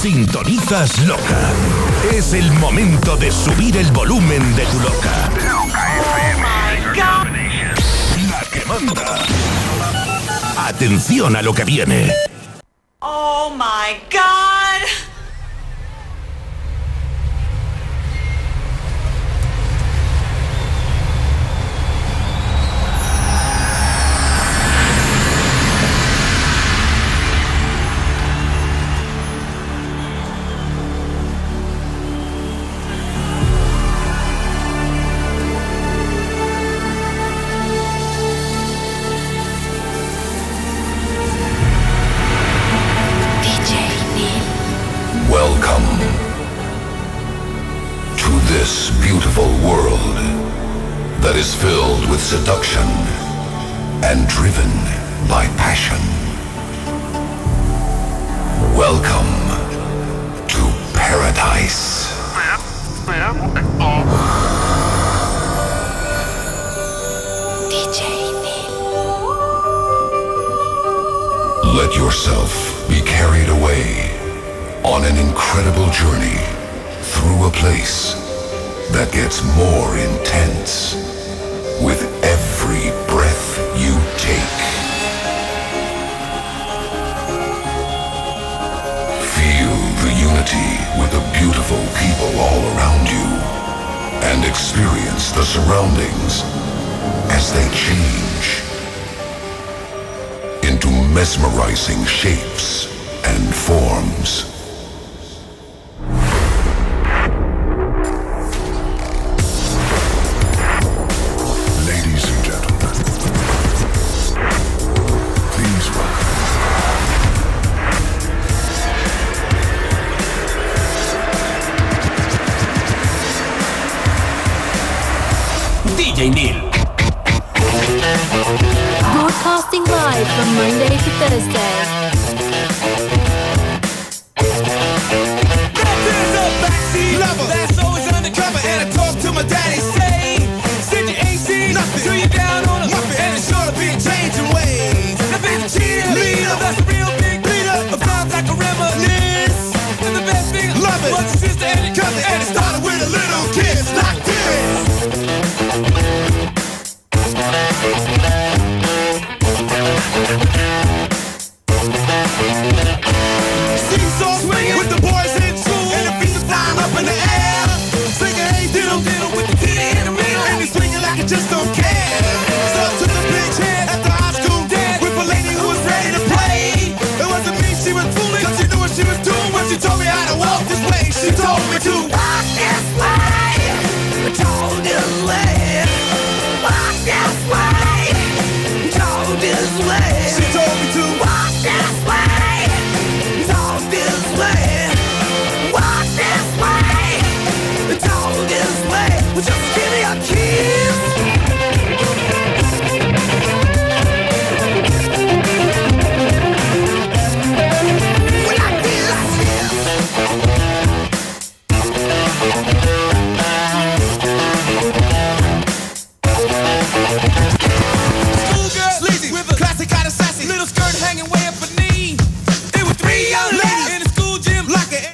Sintonizas Loca. Es el momento de subir el volumen de tu Loca. La que manda. Atención a lo que viene. Oh my god!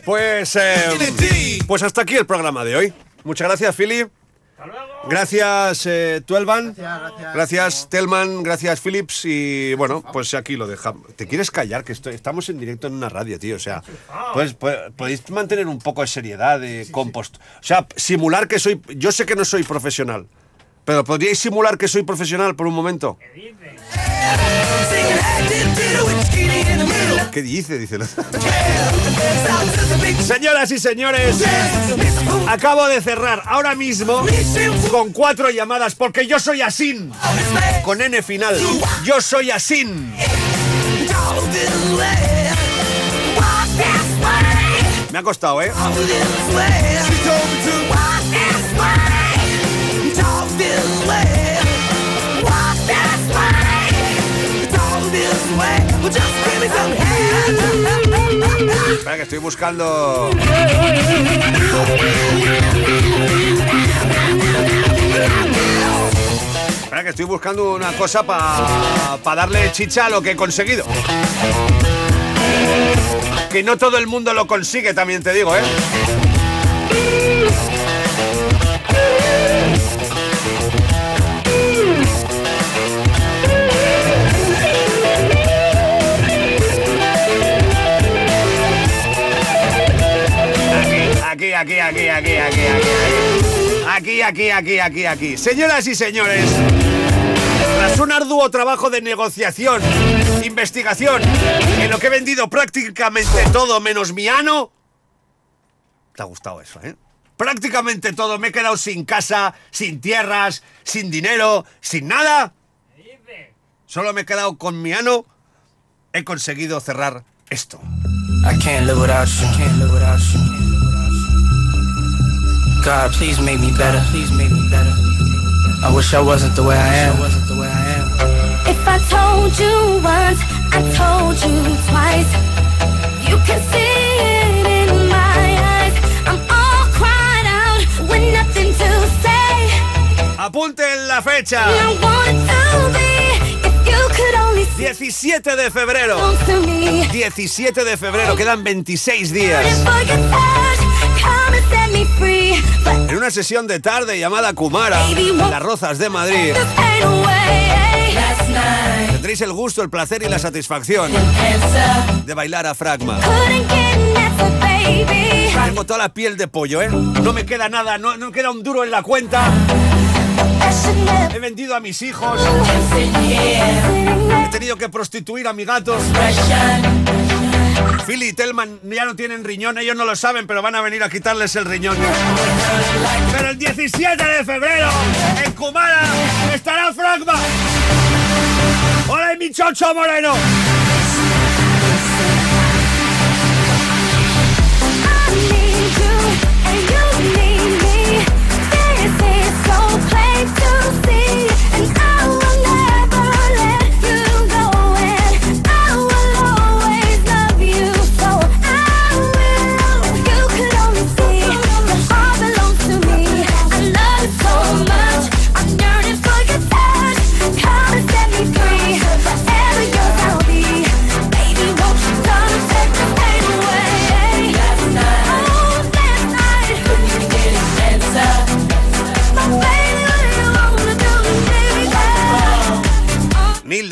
Pues, eh, pues hasta aquí el programa de hoy. Muchas gracias, Philip. Gracias, eh, Tuelvan. Gracias, Telman. Gracias, Philips. Y bueno, pues aquí lo dejamos. ¿Te quieres callar? Que estoy- estamos en directo en una radio, tío. O sea, pues, pues, podéis mantener un poco de seriedad, de compost. O sea, simular que soy. Yo sé que no soy profesional. Pero podríais simular que soy profesional por un momento. ¿Qué dice? Dice. Señoras y señores, acabo de cerrar ahora mismo con cuatro llamadas porque yo soy Asin. Con N final. Yo soy Asin. Me ha costado, ¿eh? Espera que estoy buscando. Espera que estoy buscando una cosa para darle chicha a lo que he conseguido. Que no todo el mundo lo consigue, también te digo, ¿eh? aquí, aquí, aquí, aquí, aquí. Aquí, aquí, aquí, aquí, aquí. Señoras y señores, tras un arduo trabajo de negociación, investigación, en lo que he vendido prácticamente todo menos mi ano, te ha gustado eso, ¿eh? Prácticamente todo. Me he quedado sin casa, sin tierras, sin dinero, sin nada. Solo me he quedado con mi ano. He conseguido cerrar esto. I can't live without you. I can't live without you. God, please make me better. Please make me better. I wish I wasn't the way I am. wasn't the way I am. If I told you once, I told you twice. You can see it in my eyes. I'm all cried out with nothing to say. Apunten la fecha. I want it to be if you could only see 17 de febrero. close to me. 17 de febrero, quedan 26 días. En una sesión de tarde llamada Kumara, en Las Rozas de Madrid, night, tendréis el gusto, el placer y la satisfacción de bailar a Fragma. Tengo toda la piel de pollo, ¿eh? No me queda nada, no, no queda un duro en la cuenta. He vendido a mis hijos, he tenido que prostituir a mis gatos. Philly y Telman ya no tienen riñón, ellos no lo saben, pero van a venir a quitarles el riñón. Pero el 17 de febrero, en Kumara, estará Fragma. ¡Hola, mi chocho moreno!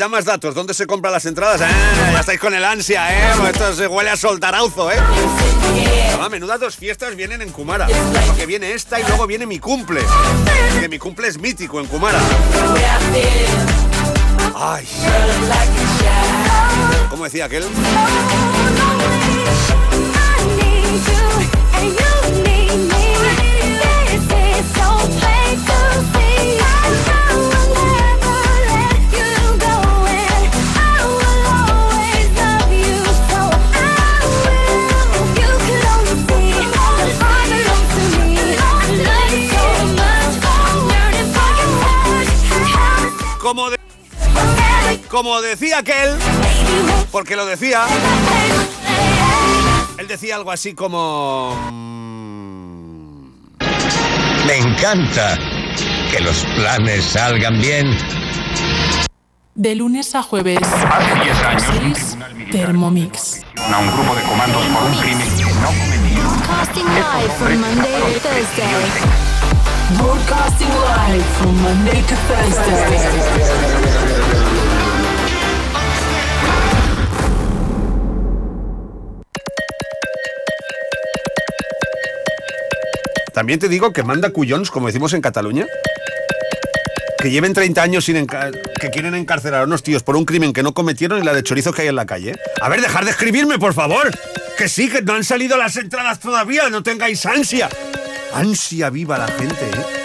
Más datos. ¿Dónde se compran las entradas? Ah, ya estáis con el ansia, ¿eh? Esto se huele a soltarauzo, ¿eh? Ah, menudas dos fiestas vienen en Kumara. Porque viene esta y luego viene mi cumple. Que mi cumple es mítico en Kumara. Ay. ¿Cómo decía aquel? Como, de- como decía aquel, porque lo decía, él decía algo así como... mm, Me encanta que los planes salgan bien. De lunes a jueves, Hace 10 años, un seis, tribunal militar Thermomix. a un grupo de comandos por un crimen no cometido. Broadcasting from. También te digo que manda cuyons, como decimos en Cataluña. Que lleven 30 años sin que quieren encarcelar a unos tíos por un crimen que no cometieron y la de chorizos que hay en la calle. A ver, dejar de escribirme, por favor. Que sí, que no han salido las entradas todavía, no tengáis ansia. Ansia viva la gente, ¿eh?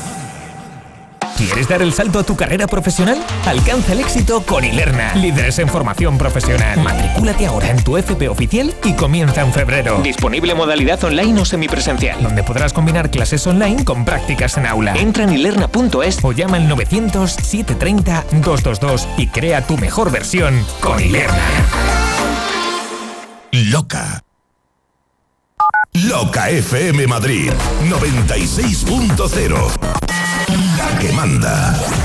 ¿Quieres dar el salto a tu carrera profesional? Alcanza el éxito con Ilerna, líderes en formación profesional. Matricúlate ahora en tu FP oficial y comienza en febrero. Disponible modalidad online o semipresencial, donde podrás combinar clases online con prácticas en aula. Entra en ilerna.es o llama al 900-730-222 y crea tu mejor versión con Ilerna. Loca. Loca FM Madrid 96.0. Que manda.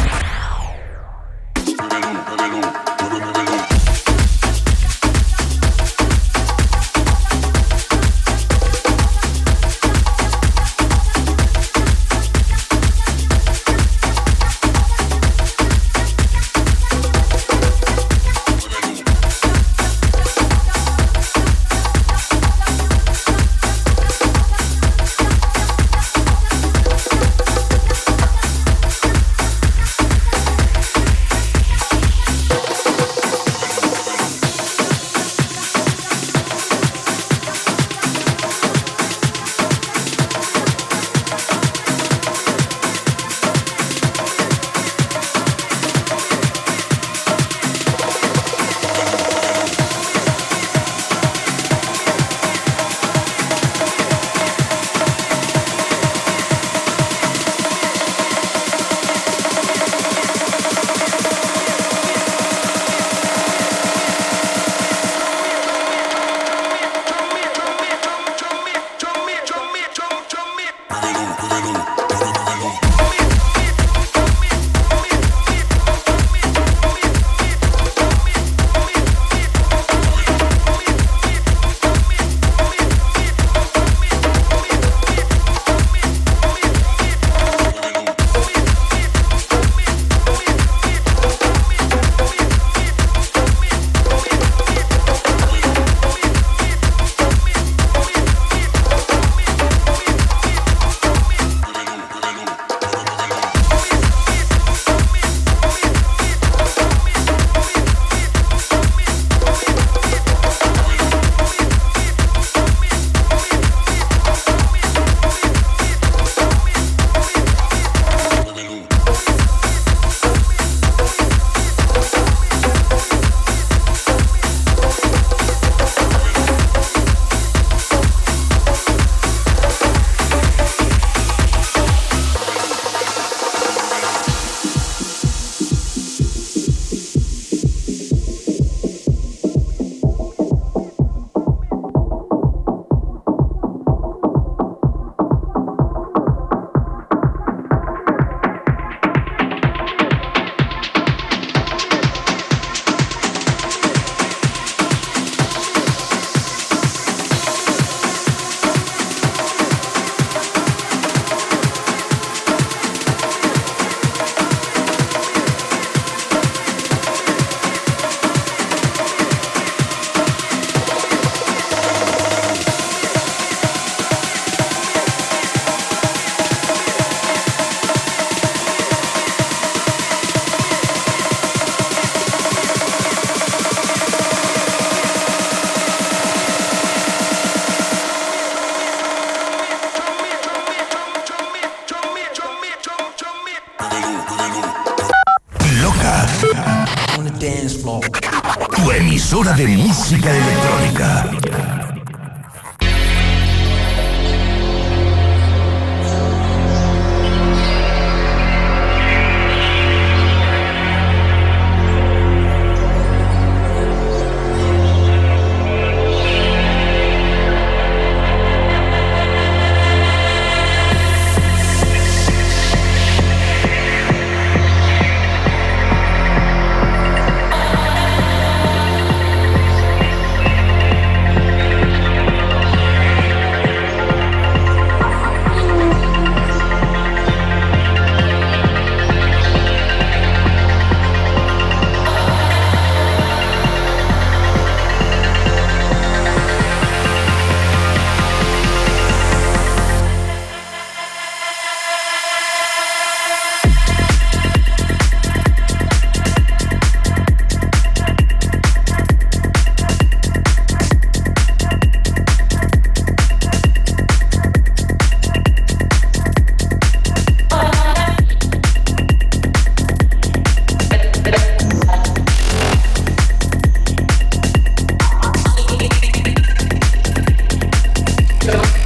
Don't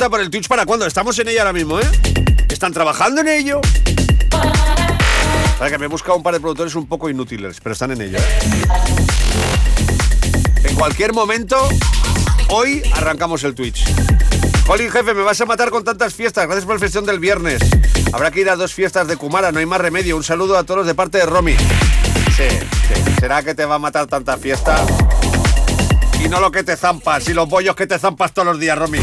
pregunta por el Twitch para cuándo. Estamos en ello ahora mismo, ¿eh? Están trabajando en ello. Para que me he buscado un par de productores un poco inútiles, pero están en ello. ¿eh? En cualquier momento, hoy arrancamos el Twitch. Colin, jefe, me vas a matar con tantas fiestas. Gracias por el festión del viernes. Habrá que ir a dos fiestas de Kumara, no hay más remedio. Un saludo a todos de parte de Romy. Sí, sí. ¿Será que te va a matar tanta fiesta? Y no lo que te zampas, y los bollos que te zampas todos los días, Romy.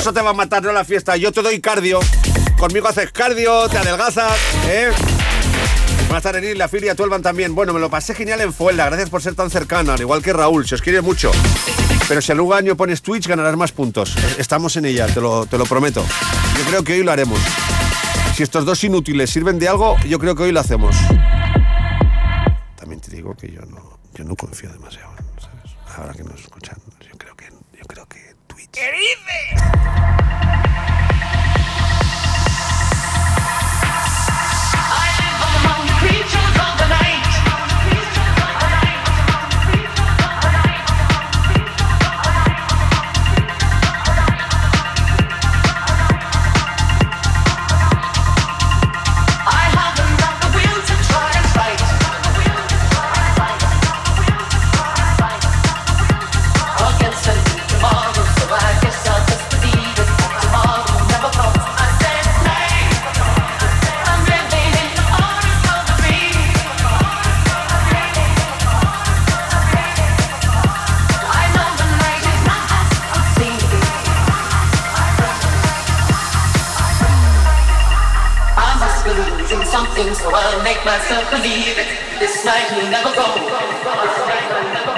Eso te va a matar, no la fiesta. Yo te doy cardio. Conmigo haces cardio, te adelgazas, ¿eh? Buenas tardes, la filia, Tuelvan también. Bueno, me lo pasé genial en Fuelda. Gracias por ser tan cercano, al igual que Raúl. Se os quiere mucho. Pero si al año pones Twitch, ganarás más puntos. Estamos en ella, te lo, te lo prometo. Yo creo que hoy lo haremos. Si estos dos inútiles sirven de algo, yo creo que hoy lo hacemos. También te digo que yo no, yo no confío demasiado, ¿sabes? Ahora que nos escuchan, yo creo que, yo creo que Twitch. ¿Qué dices? Myself believe it. This night will never go. This night will never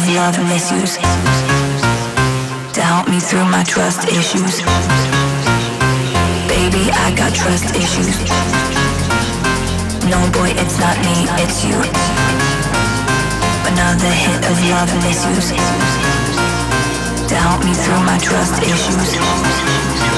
of love and misuse to help me through my trust issues. Baby, I got trust issues. No, boy, it's not me, it's you. Another hit of love misuse to help me through my trust issues.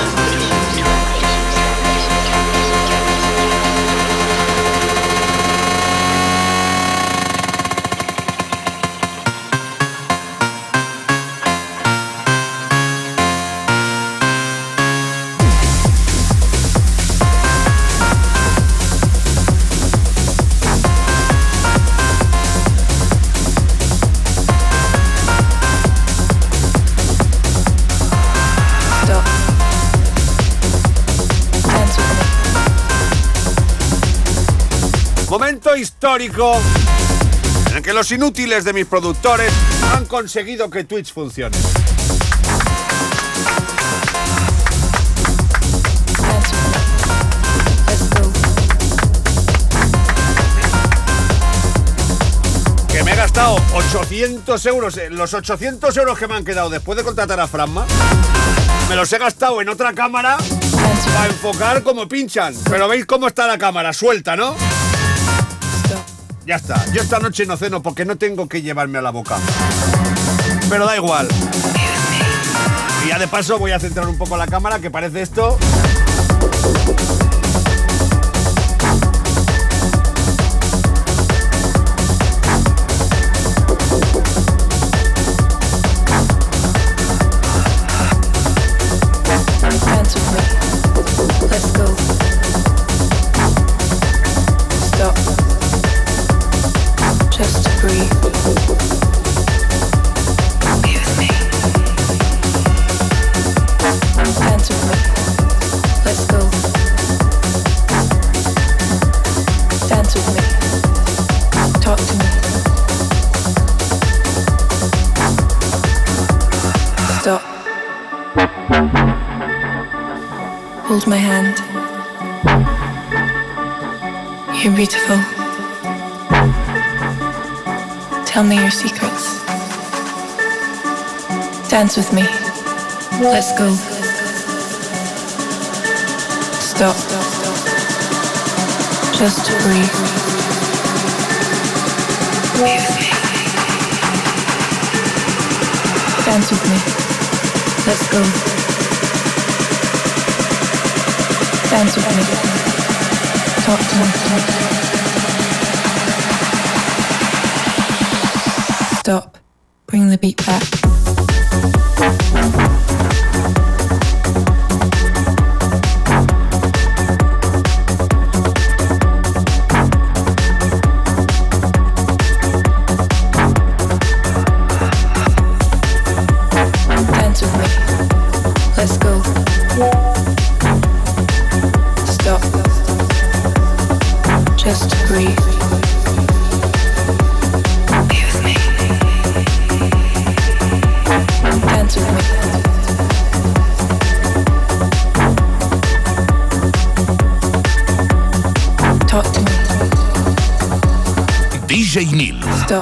Momento histórico en el que los inútiles de mis productores han conseguido que Twitch funcione. Que me he gastado 800 euros, eh, los 800 euros que me han quedado después de contratar a Franma, me los he gastado en otra cámara para enfocar como pinchan. Pero veis cómo está la cámara, suelta, ¿no? Ya está. Yo esta noche no ceno porque no tengo que llevarme a la boca. Pero da igual. Y ya de paso voy a centrar un poco la cámara, que parece esto. My hand. You're beautiful. Tell me your secrets. Dance with me. Let's go. Stop. Just breathe. Be with me. Dance with me. Let's go. With me. Talk to me. Stop. Bring the beat back.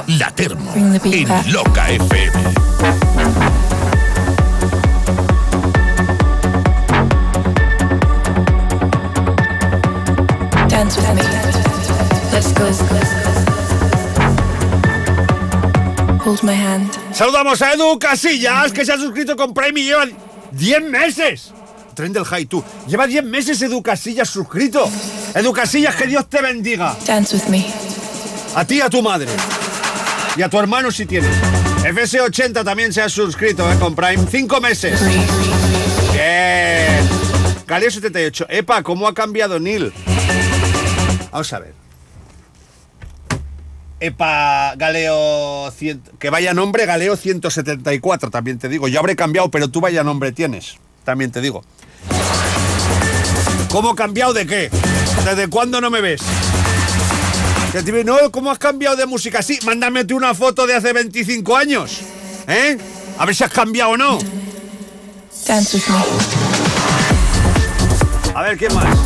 La Termo, en. Loca FM. Dance with me. Let's go. Hold my hand. Saludamos a Edu Casillas, que se ha suscrito con Prime y lleva 10 meses. Tren del High tú. Lleva 10 meses Edu Casillas suscrito. Edu Casillas, que Dios te bendiga. Dance with me. A ti y a tu madre. Y a tu hermano si tienes. FS80 también se ha suscrito eh, con Prime. 5 meses. Bien. Galeo 78. Epa, ¿cómo ha cambiado Neil? Vamos a ver. Epa, Galeo 100, que vaya nombre Galeo 174, también te digo. Yo habré cambiado, pero tú vaya nombre tienes, también te digo. ¿Cómo cambiado de qué? ¿Desde cuándo no me ves? Que te... No, ¿cómo has cambiado de música? Sí, mándame tú una foto de hace 25 años. ¿Eh? A ver si has cambiado o no. A ver, ¿qué más?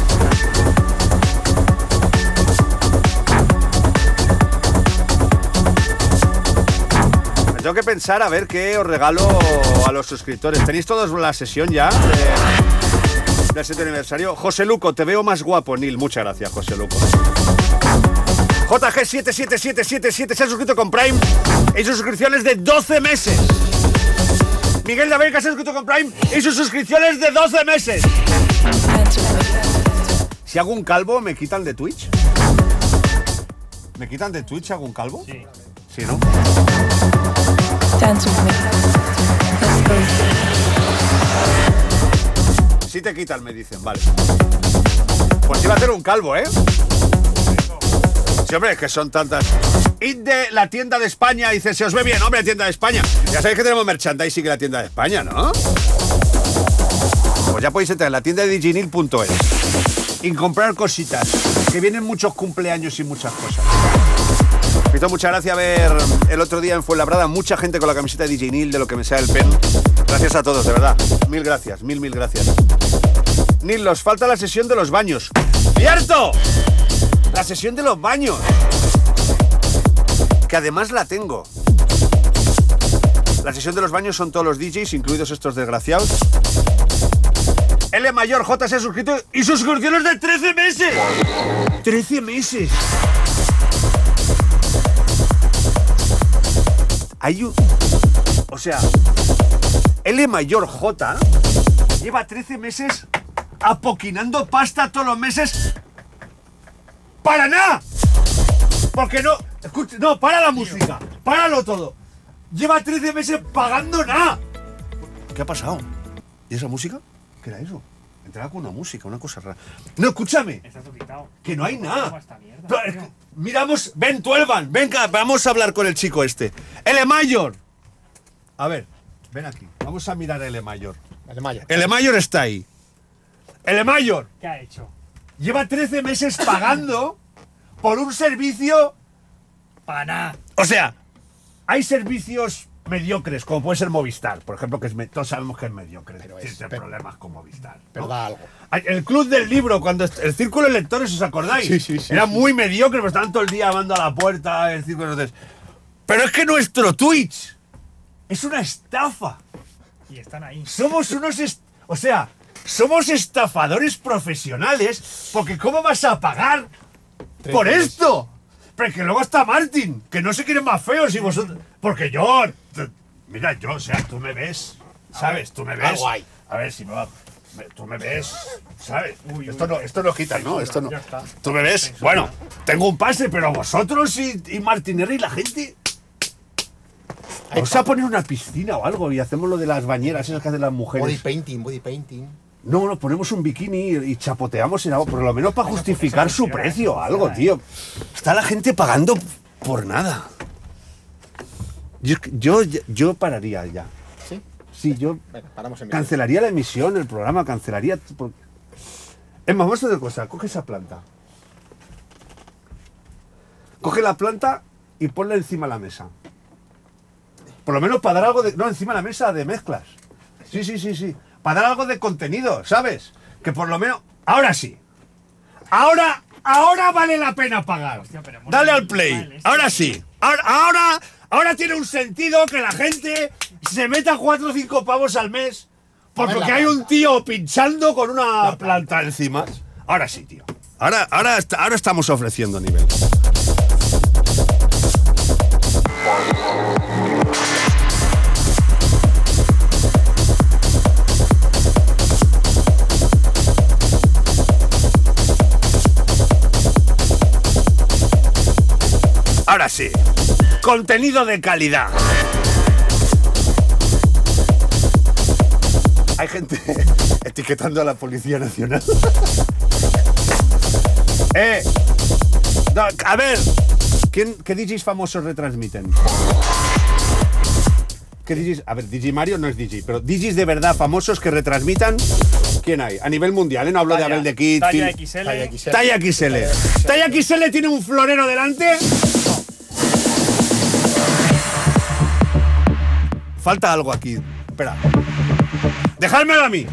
Me tengo que pensar a ver qué os regalo a los suscriptores. ¿Tenéis todos la sesión ya? Del 7 aniversario. José Luco, te veo más guapo, Nil. Muchas gracias, José Luco. JG77777 se ha suscrito con Prime en sus suscripciones de 12 meses. Miguel de América se ha suscrito con Prime en sus suscripciones de 12 meses. Si hago un calvo, ¿me quitan de Twitch? ¿Me quitan de Twitch si hago un calvo? Sí. Sí, ¿no? Sí te quitan, me dicen, vale. Pues iba a hacer un calvo, ¿eh? Sí, hombre, es que son tantas. Id de la tienda de España, dice, se os ve bien, hombre, tienda de España. Ya sabéis que tenemos merchandising en la tienda de España, ¿no? Pues ya podéis entrar en la tienda de diginil.es y comprar cositas, que vienen muchos cumpleaños y muchas cosas. Me hizo mucha gracia ver el otro día en Fuenlabrada mucha gente con la camiseta de DJ Neil de lo que me sea el pen. Gracias a todos, de verdad. Mil gracias, mil, mil gracias. Neil, nos falta la sesión de los baños. ¡Cierto! La sesión de los baños. Que además la tengo. La sesión de los baños son todos los DJs, incluidos estos desgraciados. L mayor J se ha suscrito y suscripciones de 13 meses. 13 meses. Hay un... O sea, L mayor J lleva 13 meses apoquinando pasta todos los meses para nada. Porque no... Escucha, no, para la música. Páralo todo. Lleva 13 meses pagando nada. ¿Qué ha pasado? ¿Y esa música? ¿Qué era eso? Entraba con una música, una cosa rara. No, escúchame. Que no hay nada. Miramos, ven, Tuelvan, venga, vamos a hablar con el chico este. L Mayor. A ver, ven aquí. Vamos a mirar a L Mayor. El Mayor. L Mayor está ahí. L Mayor ¿Qué ha hecho? Lleva 13 meses pagando por un servicio. Para nada. O sea, hay servicios mediocres, como puede ser Movistar, por ejemplo, que es me- todos sabemos que es mediocre. Pero es- tiene problemas con Movistar. Pero ¿no? da algo. El club del libro, cuando el círculo de lectores, ¿os acordáis? Sí, sí, sí, Era sí. muy mediocre, pero estaban todo el día llamando a la puerta, el círculo de. Pero es que nuestro Twitch es una estafa. Y están ahí. Somos unos. o sea, somos estafadores profesionales, porque ¿cómo vas a pagar por esto? Pero que luego está Martín, que no se quiere más feos y vosotros. Porque yo. Mira, yo, o sea, tú me ves, ¿sabes? Tú me ves. A ver si me va. me- Tú me ves, ¿sabes? esto, no, esto no quita, ¿no? Esto no. Tú me ves. Bueno, tengo un pase, pero vosotros y, y Martinelli y la gente. Vamos a poner una piscina o algo y hacemos lo de las bañeras, esas que hacen las Body mujeres. painting, body painting. No, no, ponemos un bikini y, chapoteamos en algo, por lo menos para justificar su precio o algo, tío. Está la gente pagando por nada. Yo, yo, yo pararía ya. ¿Sí? Sí, yo Venga, paramos en cancelaría la emisión, el programa, cancelaría. Es más, vamos a hacer cosa, coge esa planta. Coge la planta y ponla encima de la mesa. Por lo menos para dar algo de. No, encima de la mesa de mezclas. Sí, sí, sí, sí. Para dar algo de contenido, ¿sabes? Que por lo menos. Ahora sí. Ahora. Ahora vale la pena pagar. Dale al play. Ahora sí. Ahora, ahora, ahora tiene un sentido que la gente se meta 4 o 5 pavos al mes porque hay un tío pinchando con una planta encima. Ahora sí, tío. Ahora, ahora, ahora estamos ofreciendo nivel. Ahora sí. Contenido de calidad. Hay gente etiquetando a la Policía Nacional. eh. no, a ver. ¿quién, ¿Qué DJs famosos retransmiten? ¿Qué DJs? A ver, DJ Mario no es DJ, pero DJs de verdad famosos que retransmitan. ¿Quién hay? A nivel mundial, ¿eh? No hablo de Abel de Kid. Talla. Talla XL. Talla XL. Talla XL tiene un florero delante. Falta algo aquí. Espera. Dejádmelo a mí.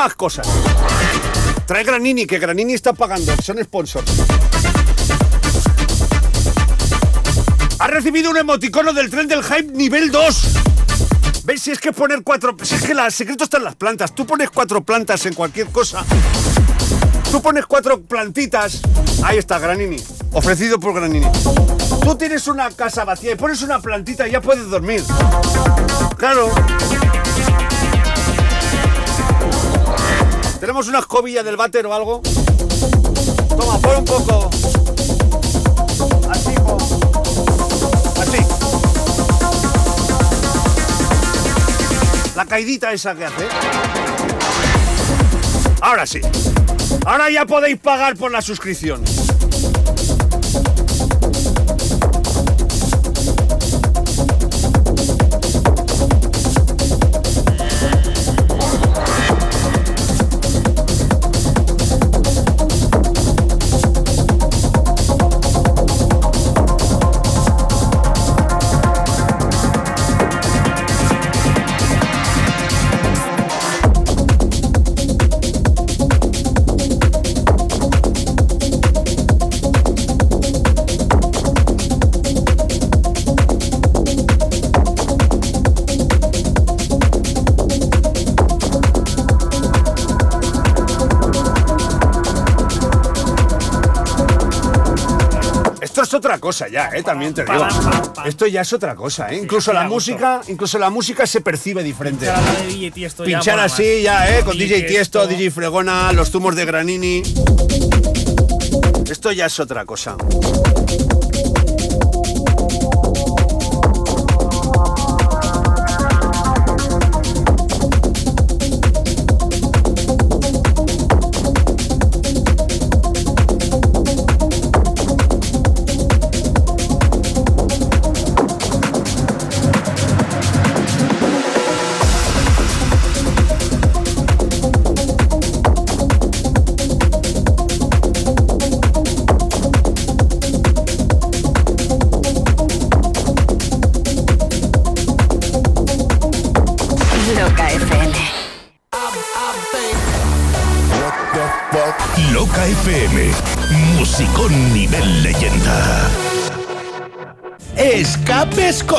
Más cosas. Trae Granini, que Granini está pagando, son sponsors. Ha recibido un emoticono del tren del hype nivel 2. ¿Ves? Si es que poner cuatro. Si es que el secreto está en las plantas. Tú pones cuatro plantas en cualquier cosa. Tú pones cuatro plantitas. Ahí está, Granini. Ofrecido por Granini. Tú tienes una casa vacía y pones una plantita y ya puedes dormir. Claro. ¿Tenemos una escobilla del váter o algo? Toma, pon un poco. Así, po. Así. La caidita esa que hace. Ahora sí. Ahora ya podéis pagar por la suscripción. Otra cosa ya, ¿eh? También te digo. Esto ya es otra cosa, ¿eh? Incluso la música, incluso la música se percibe diferente. Pinchar así ya, ¿eh? Con DJ DJ Tiesto, DJ Fregona, los zumos de Granini. Esto ya es otra cosa.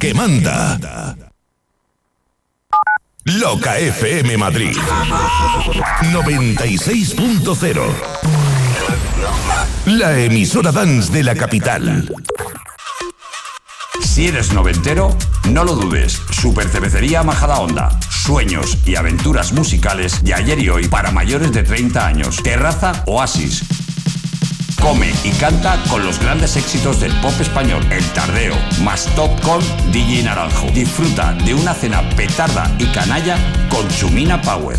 que manda. Loca FM Madrid. 96.0. La emisora dance de la capital. Si eres noventero, no lo dudes. Super Cervecería Majadahonda. Sueños y aventuras musicales de ayer y hoy para mayores de 30 años. Terraza Oasis. Come y canta con los grandes éxitos del pop español. El Tardeo, más top con DJ Naranjo. Disfruta de una cena petarda y canalla con Chumina Power.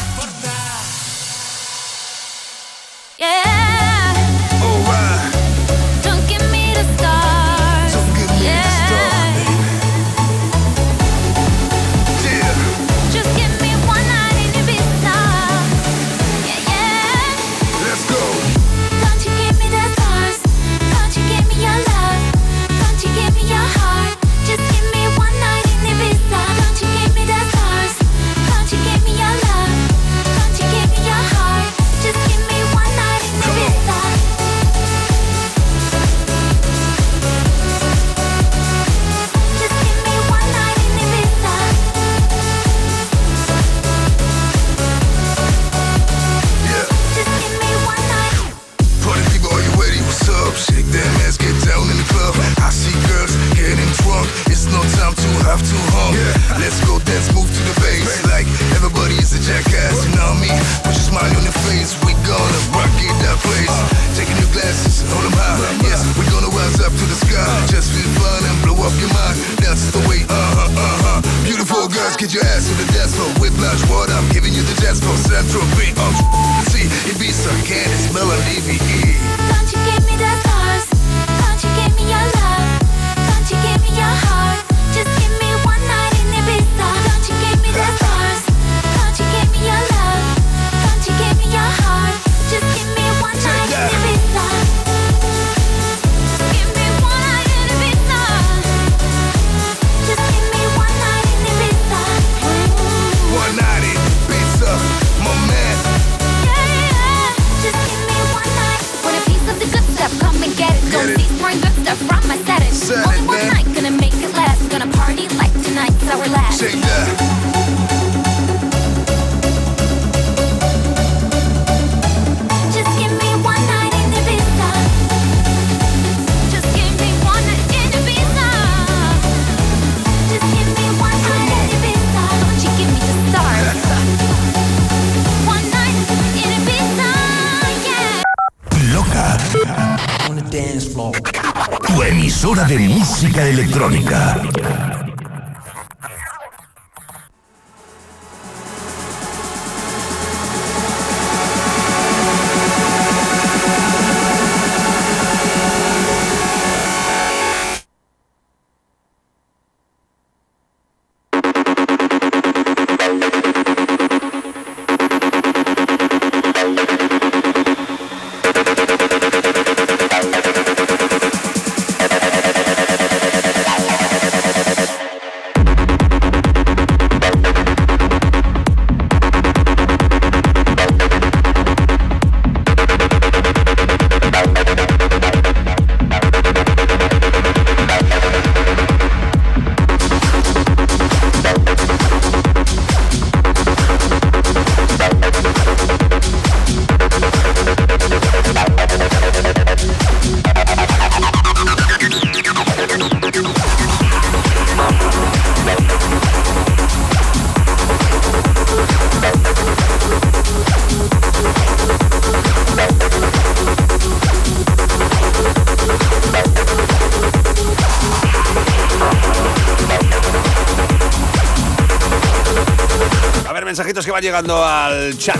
Mensajitos que van llegando al chat.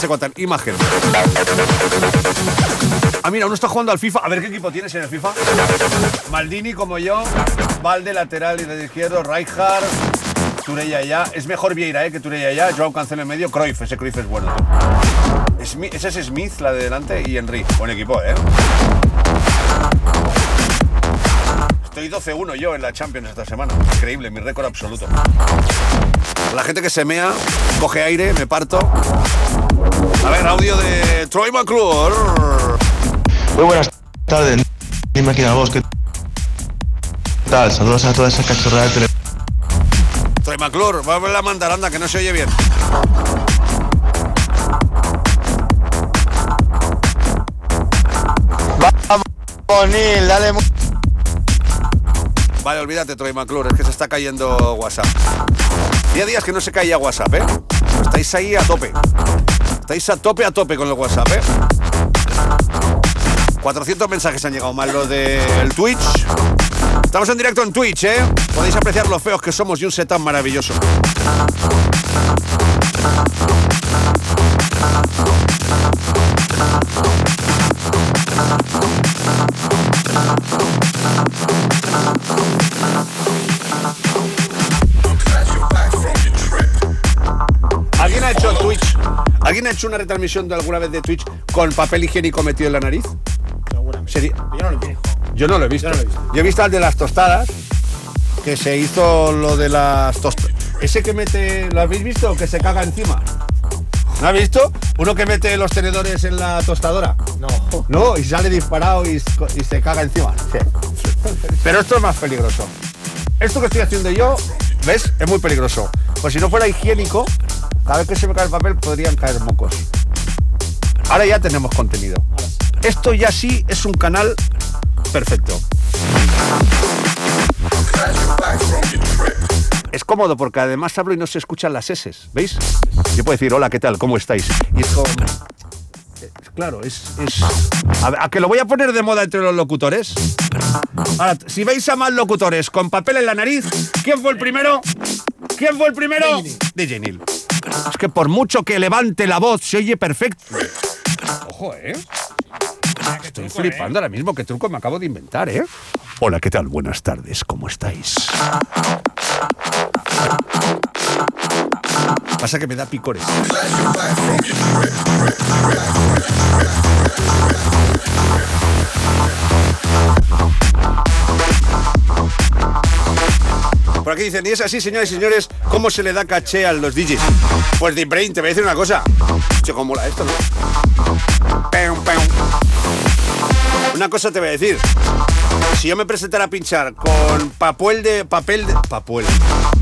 Se cuentan. Imagen. Ah, mira, uno está jugando al FIFA. A ver qué equipo tienes en el FIFA. Maldini como yo. Valde lateral y de izquierdo. Rijkaard. Turella ya. Es mejor Vieira, ¿eh? Que Turella ya. Joao Cancelo en medio. Cruyff. Ese Cruyff es bueno. Smith- ese es Smith, la de delante. Y Henry. Buen equipo, ¿eh? Estoy 12-1 yo en la Champions esta semana. Increíble, mi récord absoluto. La gente que se mea, coge aire, me parto. A ver, audio de Troy McClure. Muy buenas tardes, ni máquina voz, ¿qué tal? Saludos a toda esa cachorrada de tele... Troy McClure, va a ver la mandaranda que no se oye bien. Vamos, Nil, dale Vale, olvídate, Troy McClure, es que se está cayendo WhatsApp. Día días que no se caía WhatsApp, ¿eh? Estáis ahí a tope. Estáis a tope, a tope con el WhatsApp, ¿eh? 400 mensajes han llegado más los del Twitch. Estamos en directo en Twitch, ¿eh? Podéis apreciar lo feos que somos y un setup maravilloso. Ha hecho Twitch? ¿Alguien ha hecho una retransmisión de alguna vez de Twitch con papel higiénico metido en la nariz? Seguramente. Yo no lo vi. Yo no lo he visto. Yo no lo he visto. Yo he visto al de las tostadas, que se hizo lo de las tostadas. Ese que mete, ¿lo habéis visto? Que se caga encima. ¿No has visto? Uno que mete los tenedores en la tostadora. No. No, y sale disparado y, y se caga encima. Sí. Pero esto es más peligroso. Esto que estoy haciendo yo, ¿ves? Es muy peligroso. Pues si no fuera higiénico, cada vez que se me cae el papel podrían caer mocos. Ahora ya tenemos contenido. Esto ya sí es un canal perfecto. Es cómodo porque además hablo y no se escuchan las S, ¿veis? Yo puedo decir, hola, ¿qué tal? ¿Cómo estáis? Y es como... eh, Claro, es... es- A, ver, ¿a que lo voy a poner de moda entre los locutores? Ahora, si veis a más locutores con papel en la nariz, ¿quién fue el primero? ¿Quién fue el primero? DJ Neil. Es que por mucho que levante la voz, se oye perfecto. Ojo, ¿eh? Estoy flipando ahora mismo. ¿Qué truco me acabo de inventar, eh? Hola, ¿qué tal? Buenas tardes. ¿Cómo estáis? Pasa que me da picores. Por aquí dicen, y es así, señores y señores, ¿cómo se le da caché a los DJs? Pues Deep Brain, te voy a decir una cosa. Cómo mola esto, ¿no? Una cosa te voy a decir. Si yo me presentara a pinchar con papel de. papel de. papel.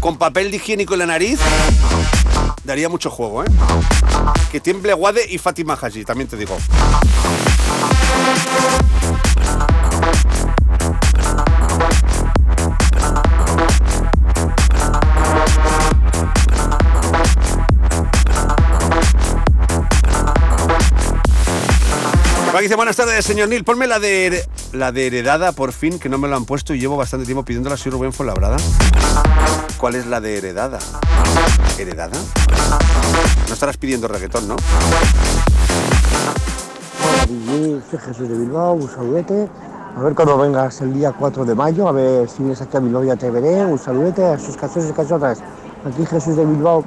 con papel de higiénico en la nariz, daría mucho juego, ¿eh? Que tiemble Guade y Fátima Haji, también te digo. Dice, buenas tardes, señor Nil. Ponme la de la de heredada, por fin, que no me lo han puesto y llevo bastante tiempo pidiéndola. Soy Rubén Fuenlabrada. ¿Cuál es la de heredada? ¿Heredada? No estarás pidiendo reggaetón, ¿no? Hola, soy Jesús de Bilbao, un saludete. A ver cuando vengas el día 4 de mayo, a ver si vienes aquí a Bilbao ya te veré. Un saludete a sus cachorros y cachotas. Aquí Jesús de Bilbao.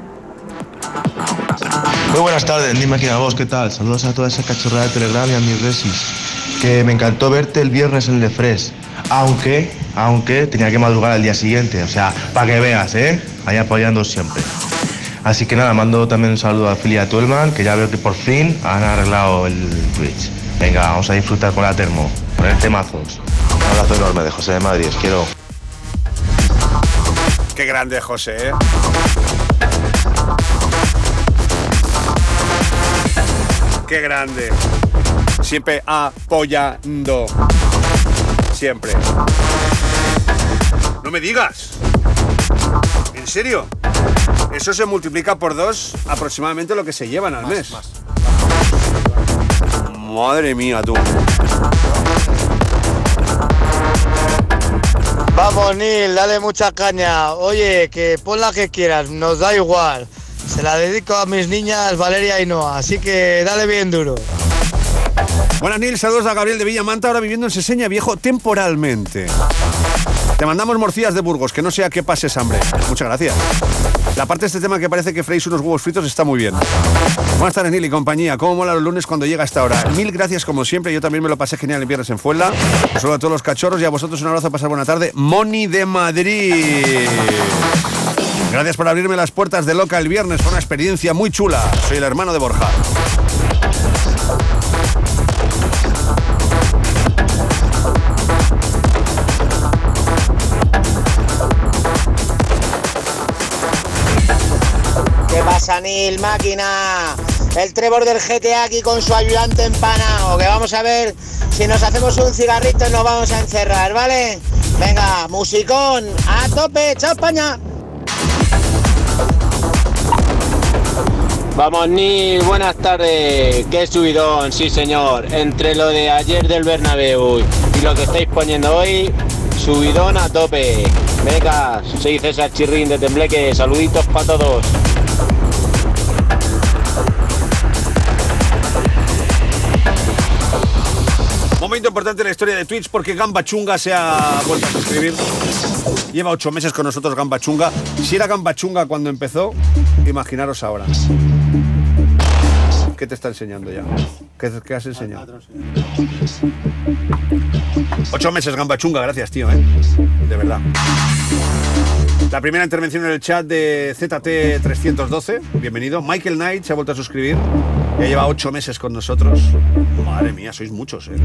Muy buenas tardes, dime aquí a vos, ¿qué tal? Saludos a toda esa cachorrada de Telegram y a mis resis. Que me encantó verte el viernes en Le Fresh. Aunque, aunque tenía que madrugar al día siguiente. O sea, para que veas, ¿eh? Ahí apoyando siempre. Así que nada, mando también un saludo a Filia Tuelman, que ya veo que por fin han arreglado el Twitch. Venga, vamos a disfrutar con la termo, poner temazos. Un abrazo enorme de José de Madrid, os quiero. Qué grande, José, ¿eh? Qué grande. Siempre apoyando. Siempre. No me digas. ¿En serio? Eso se multiplica por dos aproximadamente lo que se llevan al mes. Madre mía, tú. Vamos, Nil, dale mucha caña. Oye, que pon la que quieras, nos da igual. Se la dedico a mis niñas Valeria y Noa, así que dale bien duro. Buenas, Nil. Saludos a Gabriel de Villamanta, ahora viviendo en Seseña Viejo temporalmente. Te mandamos morcillas de Burgos, que no sea que pases hambre. Muchas gracias. La parte de este tema que parece que freís unos huevos fritos está muy bien. Buenas tardes, Nil y compañía. ¿Cómo mola los lunes cuando llega esta hora? Mil gracias, como siempre. Yo también me lo pasé genial el viernes en Fuenla. Un saludo a todos los cachorros y a vosotros un abrazo. Pasar buena tarde. Moni de Madrid. Gracias por abrirme las puertas de Loca el viernes. Fue una experiencia muy chula. Soy el hermano de Borja. ¿Qué pasa, Nil, máquina? El Trevor del GTA aquí con su ayudante empanado. Que vamos a ver si nos hacemos un cigarrito y nos vamos a encerrar, ¿vale? Venga, musicón, a tope, chao España. Vamos, Nil, buenas tardes. Qué subidón, sí señor. Entre lo de ayer del Bernabéu y lo que estáis poniendo hoy, subidón a tope. Venga, soy César Chirrín de Tembleque. Saluditos para todos. Momento importante en la historia de Twitch porque Gamba Chunga se ha vuelto a suscribir. Lleva ocho meses con nosotros Gamba Chunga. Si era Gamba Chunga cuando empezó, imaginaros ahora. ¿Qué te está enseñando ya? ¿Qué, has enseñado? Ocho meses Gamba Chunga, gracias tío, ¿eh? De verdad. La primera intervención en el chat de ZT312, bienvenido. Michael Knight se ha vuelto a suscribir. Ya lleva ocho meses con nosotros. Madre mía, sois muchos, ¿eh?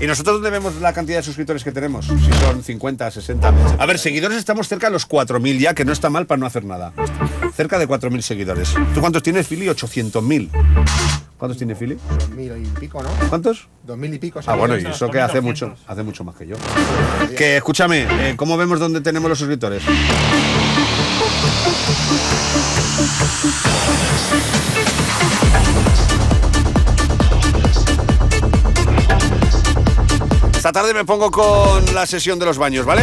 ¿Y nosotros dónde vemos la cantidad de suscriptores que tenemos? Si son 50, 60. A ver, seguidores estamos cerca de los 4.000 ya, que no está mal para no hacer nada. Cerca de 4.000 seguidores. ¿Tú cuántos tienes, Fili? 800.000. ¿Cuántos tiene Fili? Dos mil y pico, ¿no? ¿Cuántos? Dos mil y pico. Ah, bueno, y eso que hace mucho, hace mucho más que yo. Que escúchame, eh, ¿cómo vemos dónde tenemos los suscriptores? Esta tarde me pongo con la sesión de los baños, ¿vale?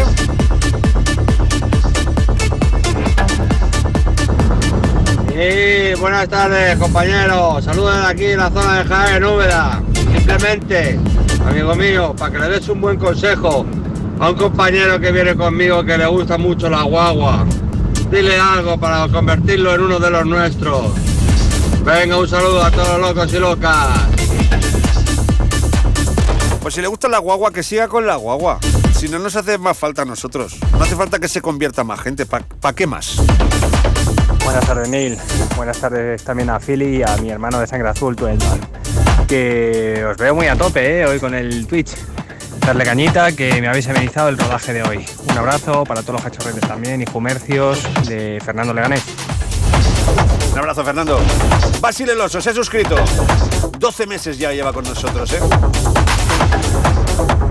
Sí, buenas tardes, compañeros. Saludos aquí en la zona de Jaén, Úbeda. Simplemente, amigo mío, para que le des un buen consejo a un compañero que viene conmigo que le gusta mucho la guagua. Dile algo para convertirlo en uno de los nuestros. Venga, un saludo a todos los locos y locas. Pues si le gusta la guagua, que siga con la guagua. Si no nos hace más falta a nosotros. No hace falta que se convierta más gente. ¿Para qué más? Buenas tardes, Neil. Buenas tardes también a Philly y a mi hermano de sangre azul, Tuelman. Que os veo muy a tope ¿eh? hoy con el Twitch. Darle cañita, que me habéis amenizado el rodaje de hoy. Un abrazo para todos los cachorretes también y comercios de Fernando Leganés. Un abrazo, Fernando. Basile Loso, se ha suscrito. 12 meses ya lleva con nosotros, ¿eh? Thank you.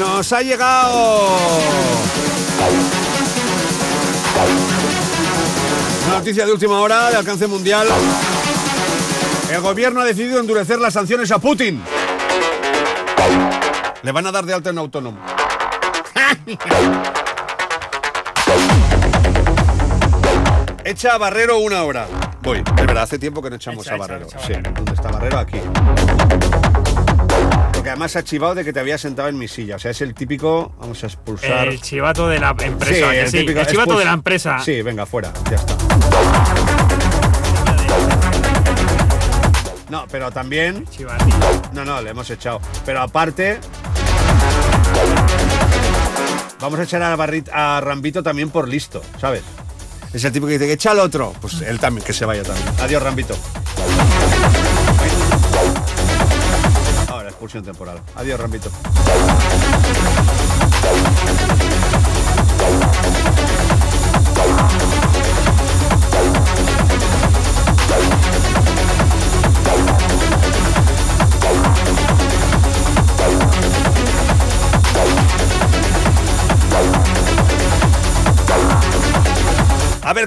Nos ha llegado. Una noticia de última hora de alcance mundial. El gobierno ha decidido endurecer las sanciones a Putin. Le van a dar de alta en autónomo. Echa Barrero una hora. Voy, de verdad, hace tiempo que no echamos Echa, a echa, Barrero. echa sí, Barrero. ¿dónde está Barrero? Aquí. Porque además ha chivado de que te había sentado en mi silla. O sea, es el típico. Vamos a expulsar. El chivato de la empresa. sí, típico el chivato expulsa- de la empresa. Sí, venga, fuera. Ya está. No, pero también. No, no, le hemos echado. Pero aparte. Vamos a echar a, Barrit- a Rambito también por listo, ¿sabes? Es el tipo que dice que echa al otro. Pues él también, que se vaya también. Adiós, Rambito. Ahora, expulsión temporal. Adiós, Rambito.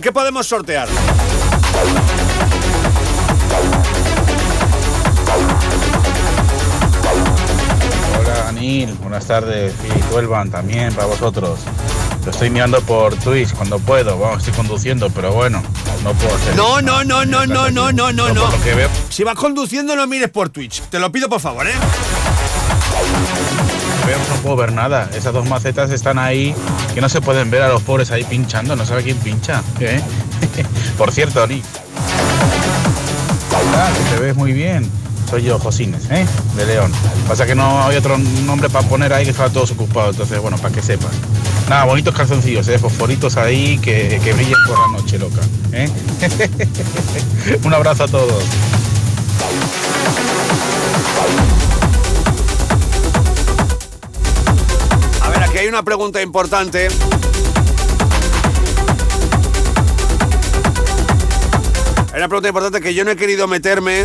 ¿Qué podemos sortear? Hola Anil, buenas tardes. Y Tuelvan también para vosotros. Lo estoy mirando por Twitch cuando puedo. Vamos, estoy conduciendo, pero bueno, no puedo hacer. No, no, no, no, no, no, no, no, no. Si vas conduciendo, no mires por Twitch. Te lo pido por favor, ¿eh? No puedo ver nada. Esas dos macetas están ahí que no se pueden ver a los pobres ahí pinchando. No sabe quién pincha. ¿eh? Por cierto, Ani. Hola, que te ves muy bien. Soy yo, Josines, ¿eh? De León. Pasa que no hay otro nombre para poner ahí que estaba todos ocupados. Entonces, bueno, para que sepan. Nada, bonitos calzoncillos, ¿eh? Fosforitos ahí que, que brillen por la noche, loca. ¿eh? Un abrazo a todos. Aquí hay una pregunta importante. Hay una pregunta importante que yo no he querido meterme.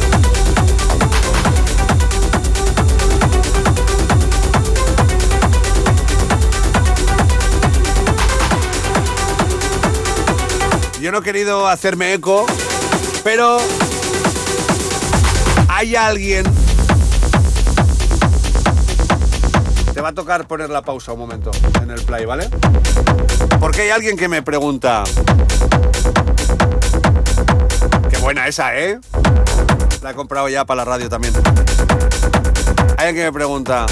Yo no he querido hacerme eco, pero hay alguien. Te va a tocar poner la pausa un momento en el play, ¿vale? Porque hay alguien que me pregunta. Qué buena esa, ¿eh? La he comprado ya para la radio también. Hay alguien que me pregunta.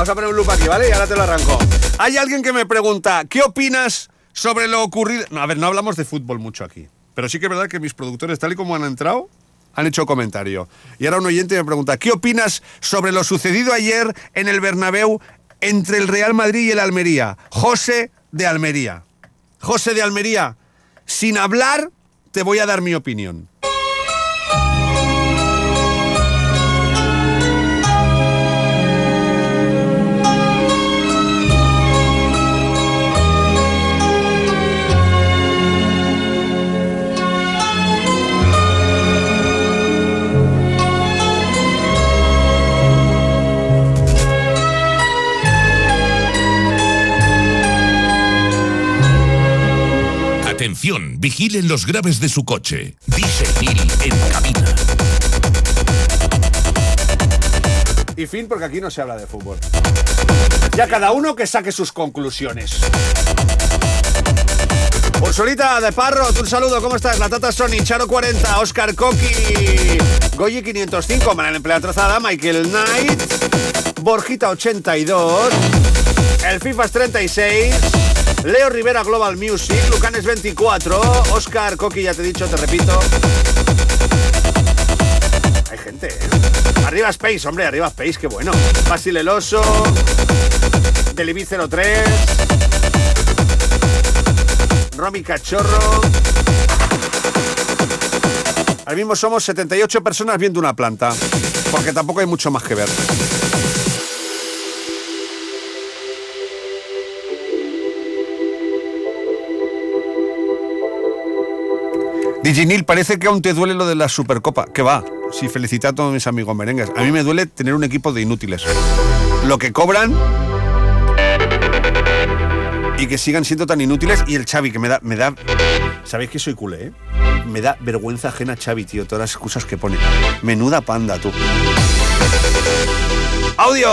Vamos a poner un loop aquí, ¿vale? Y ahora te lo arranco. Hay alguien que me pregunta, ¿qué opinas sobre lo ocurrido? No, a ver, no hablamos de fútbol mucho aquí. Pero sí que es verdad que mis productores, tal y como han entrado, han hecho comentario. Y ahora un oyente me pregunta, ¿qué opinas sobre lo sucedido ayer en el Bernabéu entre el Real Madrid y el Almería? José de Almería. José de Almería, sin hablar, te voy a dar mi opinión. Vigilen los graves de su coche. Dice Gil en cabina. Y fin, porque aquí no se habla de fútbol. Ya cada uno que saque sus conclusiones. Ursulita de Parro, un saludo, ¿cómo estás? La Tata Sony, Charo 40, Oscar Coqui, Goyi 505, Manuel Emplea Trozada, Michael Knight, Borjita 82, el FIFAs 36, Leo Rivera Global Music, Lucanes 24, Oscar Coqui, ya te he dicho, te repito. Hay gente, ¿eh? Arriba Space, hombre, arriba Space, qué bueno. Basil el Oso, Deliví 03, Romy Cachorro. Ahora mismo somos 78 personas viendo una planta, porque tampoco hay mucho más que ver. Diginil, parece que aún te duele lo de la Supercopa. Que va, si felicita a todos mis amigos merengues. A mí me duele tener un equipo de inútiles. Lo que cobran y que sigan siendo tan inútiles. Y el Xavi, que me da. Me da ¿Sabéis que soy culé, eh? Me da vergüenza ajena Xavi, tío, todas las excusas que pone. Menuda panda, tú. ¡Audio!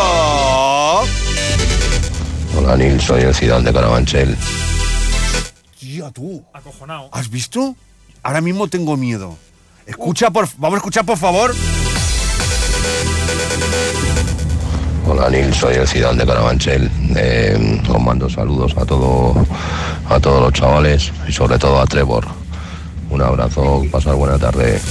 Hola Nil, soy el Zidane de Carabanchel. Tío, tú. Acojonado. ¿Has visto? Ahora mismo tengo miedo. Escucha, por, vamos a escuchar, por favor. Hola Nil, soy el Zidane de Carabanchel. Eh, os mando saludos a todo, a todos los chavales y sobre todo a Trevor. Un abrazo, pasar buena tarde.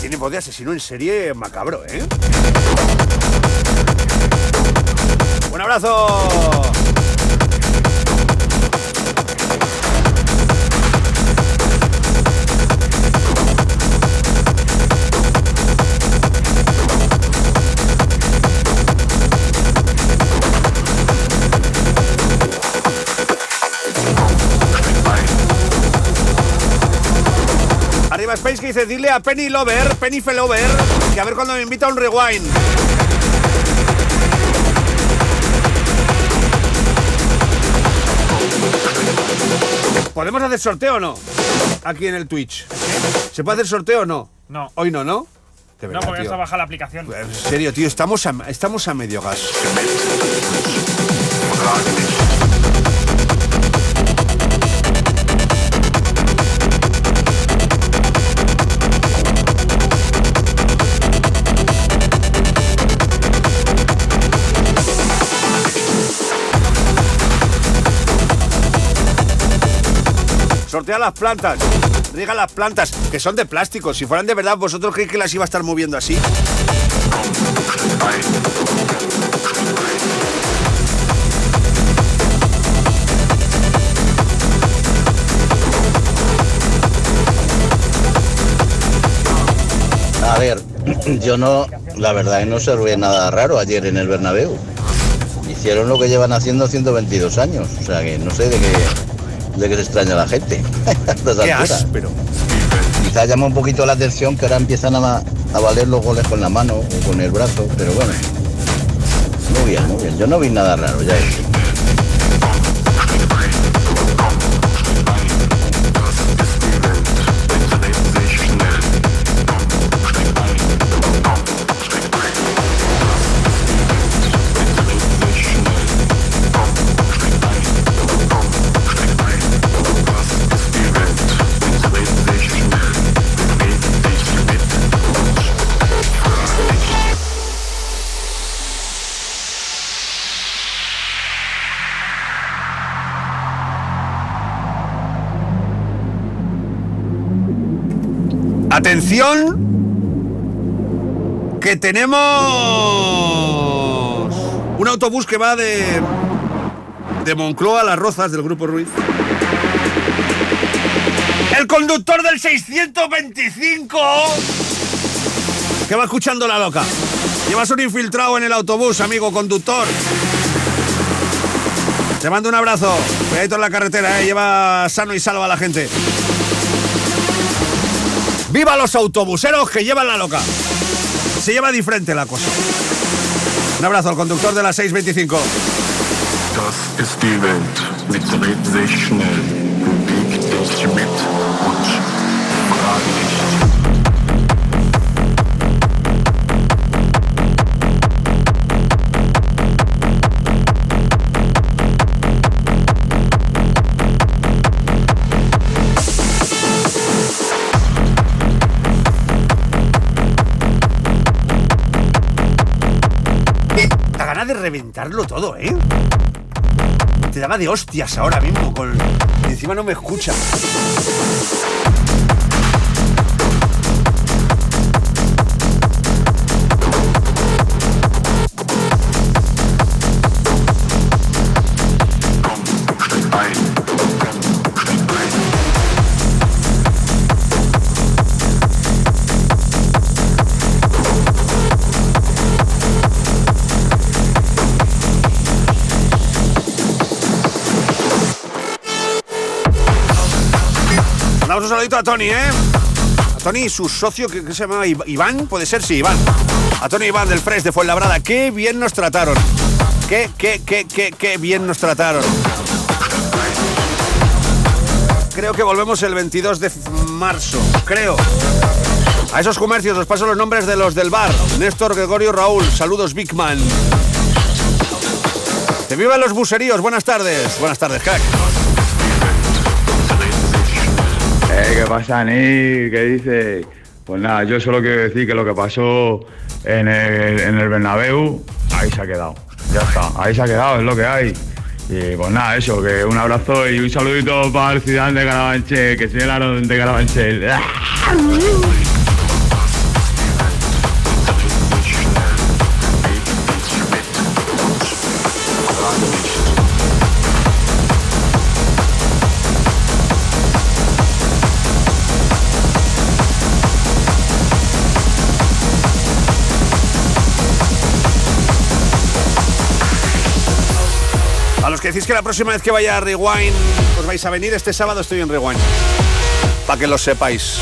Tiene voz de asesino en serie macabro, ¿eh? Un abrazo. Space que dice, dile a Penny Lover, Penny Felover, que a ver cuando me invita a un rewind. ¿Podemos hacer sorteo o no? Aquí en el Twitch. ¿Se puede hacer sorteo o no? No. Hoy no, ¿no? De No, verdad, porque tío. está baja la aplicación. En serio, tío, estamos a, estamos a medio gas. Sortea las plantas. Riega las plantas, que son de plástico. Si fueran de verdad, ¿vosotros creéis que las iba a estar moviendo así? A ver, yo no, la verdad es que no observé nada raro ayer en el Bernabéu. Hicieron lo que llevan haciendo 122 años, o sea que no sé de qué, de qué se extraña la gente. Qué alturas. áspero. Quizá llama un poquito la atención que ahora empiezan a, a valer los goles con la mano o con el brazo, pero bueno. Muy bien, muy bien. Yo no vi nada raro, ya. Atención, tenemos un autobús que va de, de Moncloa a Las Rozas del Grupo Ruiz. El conductor del 625 que va escuchando la loca. Llevas un infiltrado en el autobús, amigo conductor. Te mando un abrazo. Cuidadito en la carretera, eh. lleva sano y salvo a la gente. ¡Viva los autobuseros que llevan la loca! Se lleva diferente la cosa. Un abrazo al conductor de la 625. Das ist die Welt. Sie dreht sich schnell, bewegt dich mit und frag nicht. Todo, ¿eh? Te daba de hostias ahora mismo con... y encima no me escucha. A Tony, ¿eh? A Tony y su socio, que, se llama Iv- Iván, puede ser, sí, Iván. A Tony Iván del Fresh de Fuenlabrada. Qué bien nos trataron. Qué, qué, qué, qué, qué bien nos trataron. Creo que volvemos el 22 de marzo. Creo. A esos comercios os paso los nombres de los del bar. Néstor, Gregorio, Raúl. Saludos, Big Man. ¡Que vivan los buseríos! Buenas tardes. Buenas tardes, crack. ¿Qué pasa, Nick? ¿Qué dice? Pues nada, yo solo quiero decir que lo que pasó en el, en el Bernabéu, ahí se ha quedado. Ya está, ahí se ha quedado, es lo que hay. Y pues nada, eso, que un abrazo y un saludito para el ciudadano de Carabanchel, que Aaron de Carabanchel. que decís que la próxima vez que vaya a Rewind, os vais a venir. Este sábado estoy en Rewind. Para que lo sepáis.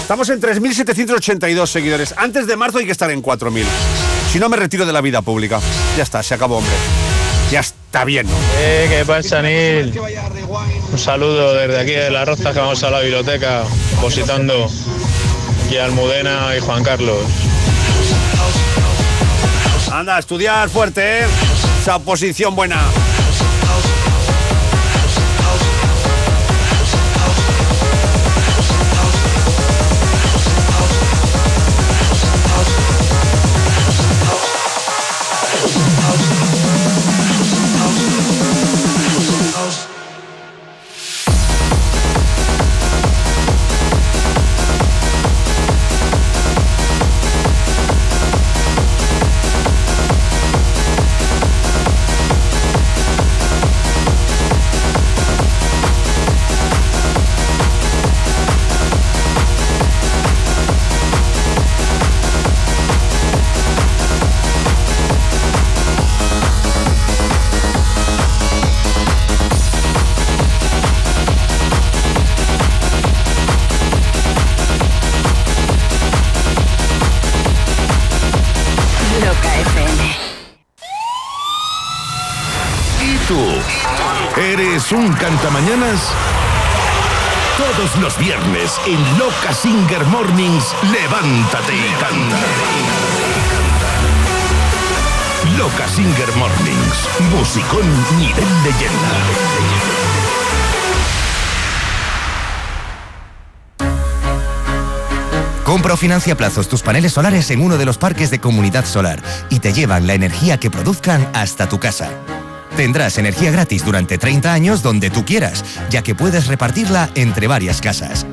Estamos en 3.782 seguidores. Antes de marzo hay que estar en 4.000. Si no, me retiro de la vida pública. Ya está, se acabó, hombre. Ya está bien. ¿no? Eh, ¿Qué pasa, Nil? Un saludo desde aquí de la Rozas que vamos a la biblioteca, positando aquí Almudena y Juan Carlos. Anda, a estudiar fuerte, ¿eh? Esa posición buena. En Loca Singer Mornings, levántate y canta. Loca Singer Mornings, musicón nivel leyenda. Compra o financia plazos tus paneles solares en uno de los parques de Comunidad Solar y te llevan la energía que produzcan hasta tu casa. Tendrás energía gratis durante 30 años donde tú quieras, ya que puedes repartirla entre varias casas.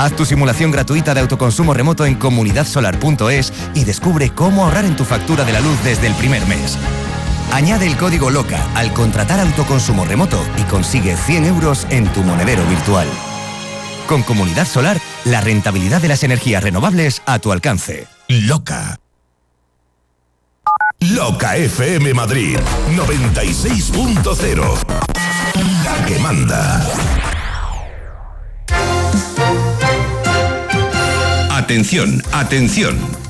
Haz tu simulación gratuita de autoconsumo remoto en comunidadsolar.es y descubre cómo ahorrar en tu factura de la luz desde el primer mes. Añade el código LOCA al contratar autoconsumo remoto y consigue 100 euros en tu monedero virtual. Con Comunidad Solar, la rentabilidad de las energías renovables a tu alcance. Loca. Loca FM Madrid 96.0. La que manda. Atención, atención.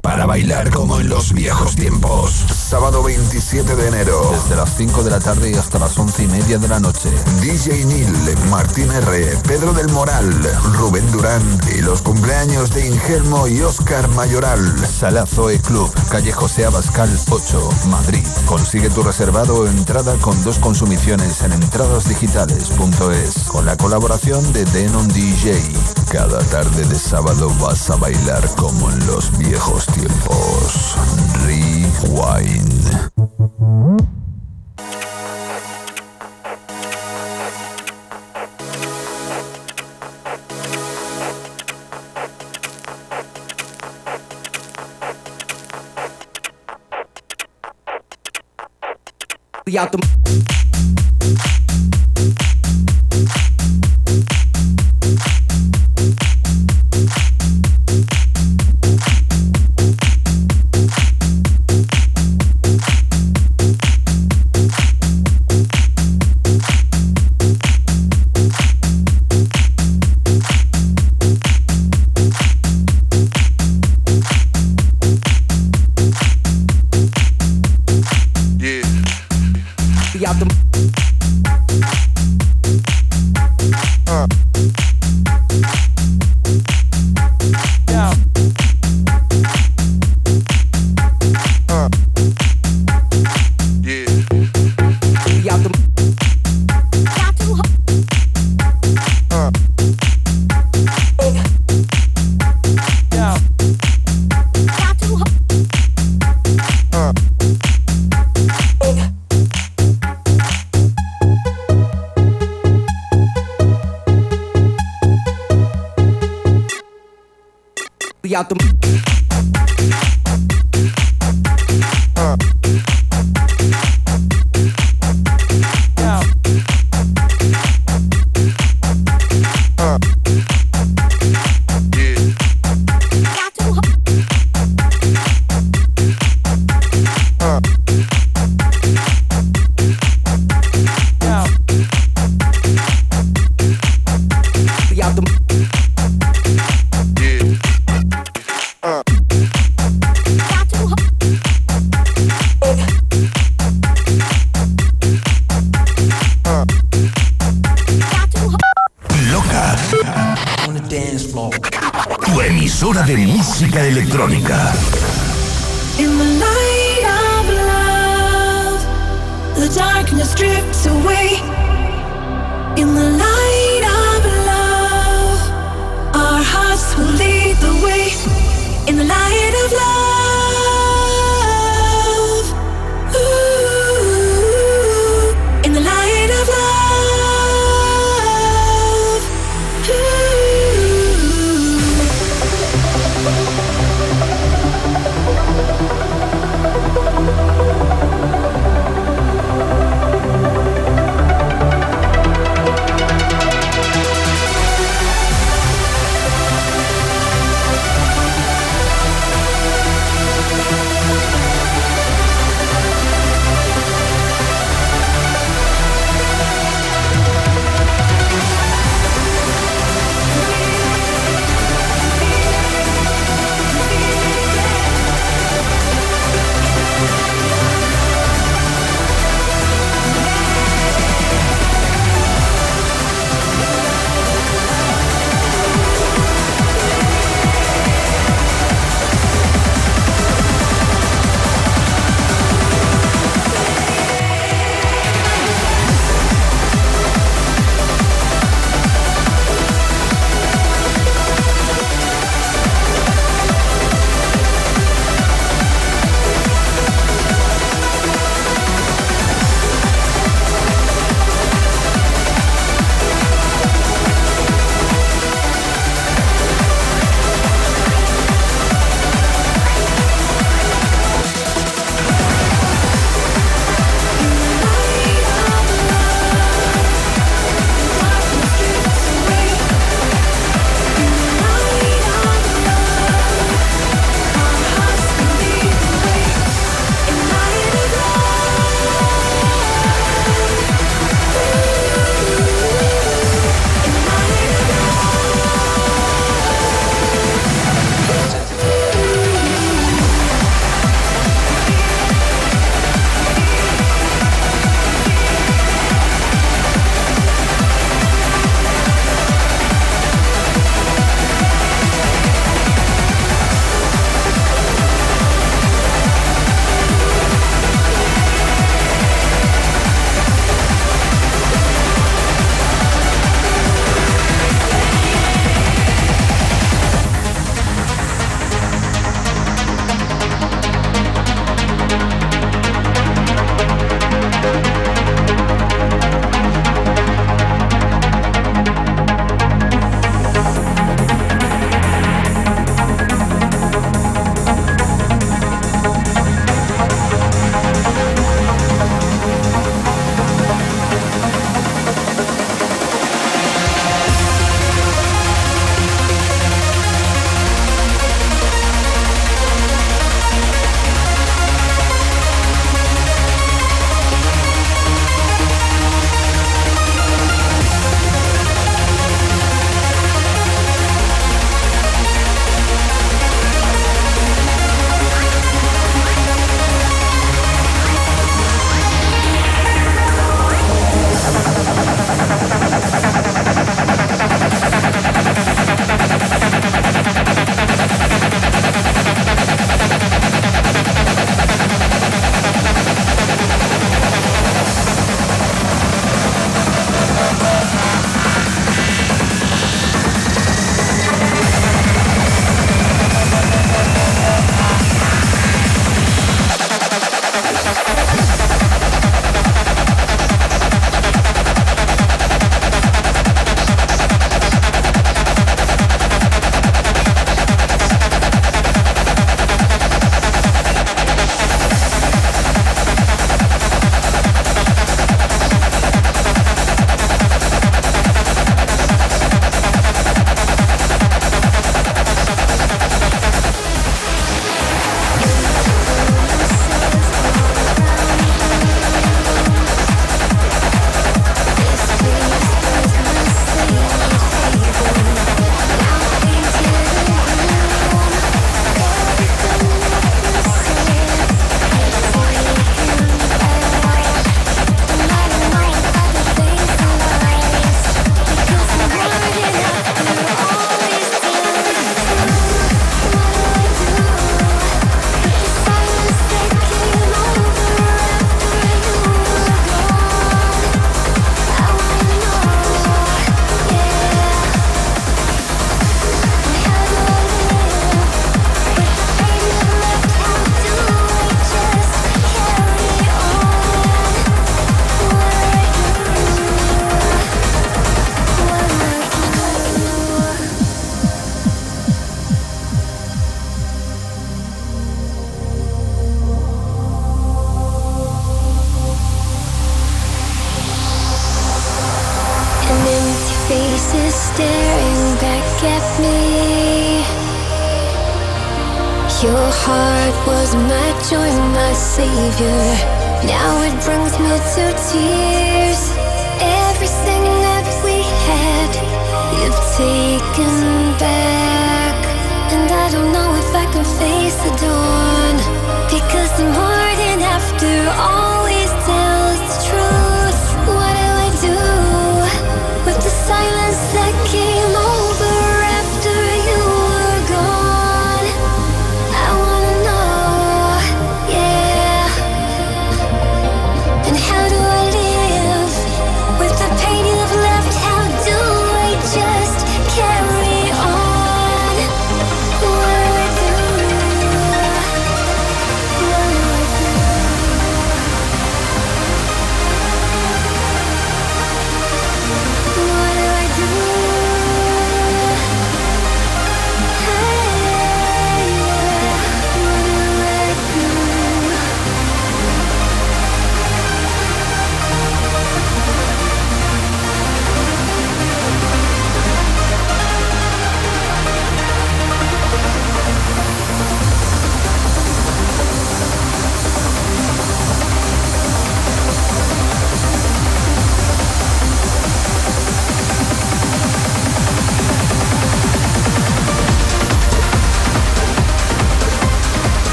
para bailar como en los viejos tiempos. Sábado 27 de enero. Desde las 5 de la tarde hasta las 11 y media de la noche. DJ Neil, Martín R, Pedro del Moral, Rubén Durán y los cumpleaños de Ingelmo y Oscar Mayoral. Sala Zoe Club, calle José Abascal 8, Madrid. Consigue tu reservado o entrada con dos consumiciones en entradasdigitales.es con la colaboración de Denon DJ. Cada tarde de sábado vas a bailar como en los viejos tiempos. Rewind. We out the.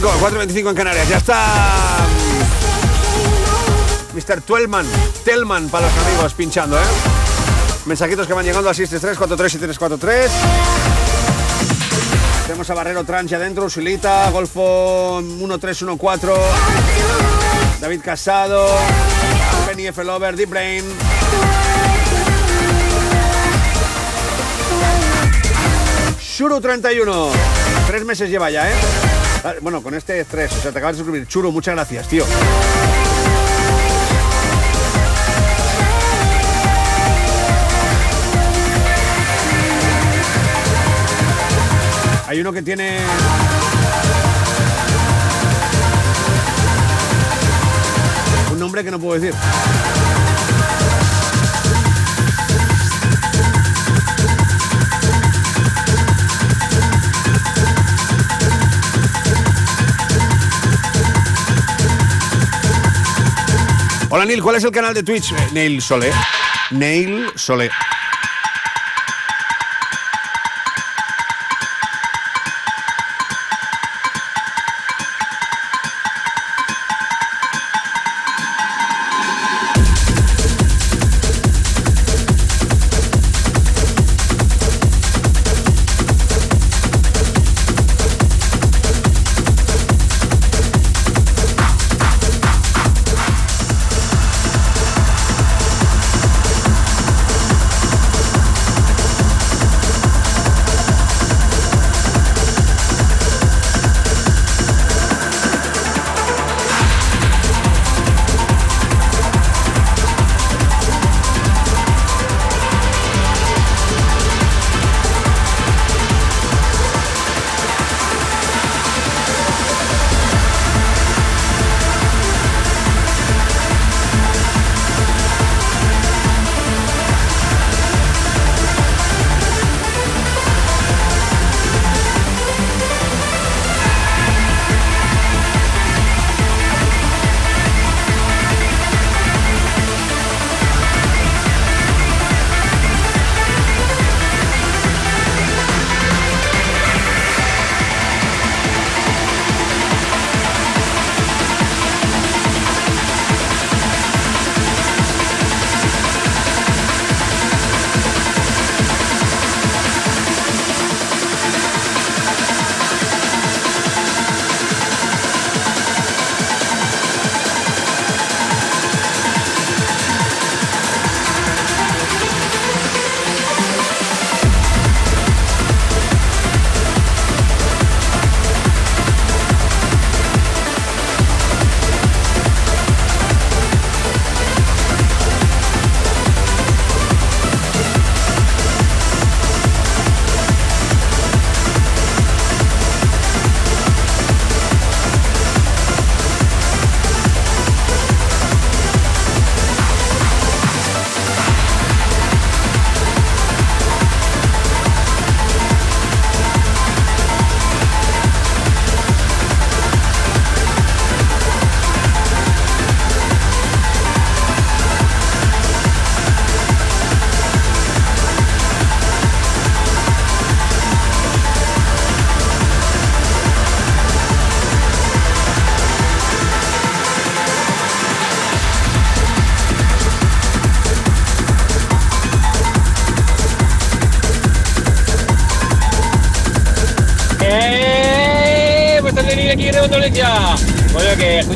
...5.25, 4.25 en Canarias. Ya está... mm, Mr. Twelman, Telman para los amigos pinchando, ¿eh? Mensajitos que van llegando al 633-437343. Tenemos a Barrero Trans ya dentro, Usilita, Golfo 1314, David Casado, Penny F. Lover, Deep Brain. Shuru 31. Tres meses lleva ya, ¿eh? Bueno, con este tres. O sea, te acabas de suscribir. Churu, muchas gracias, tío. Hay uno que tiene. Un nombre que no puedo decir. Hola Neil, ¿cuál es el canal de Twitch? Eh, Neil Solé. Neil Solé.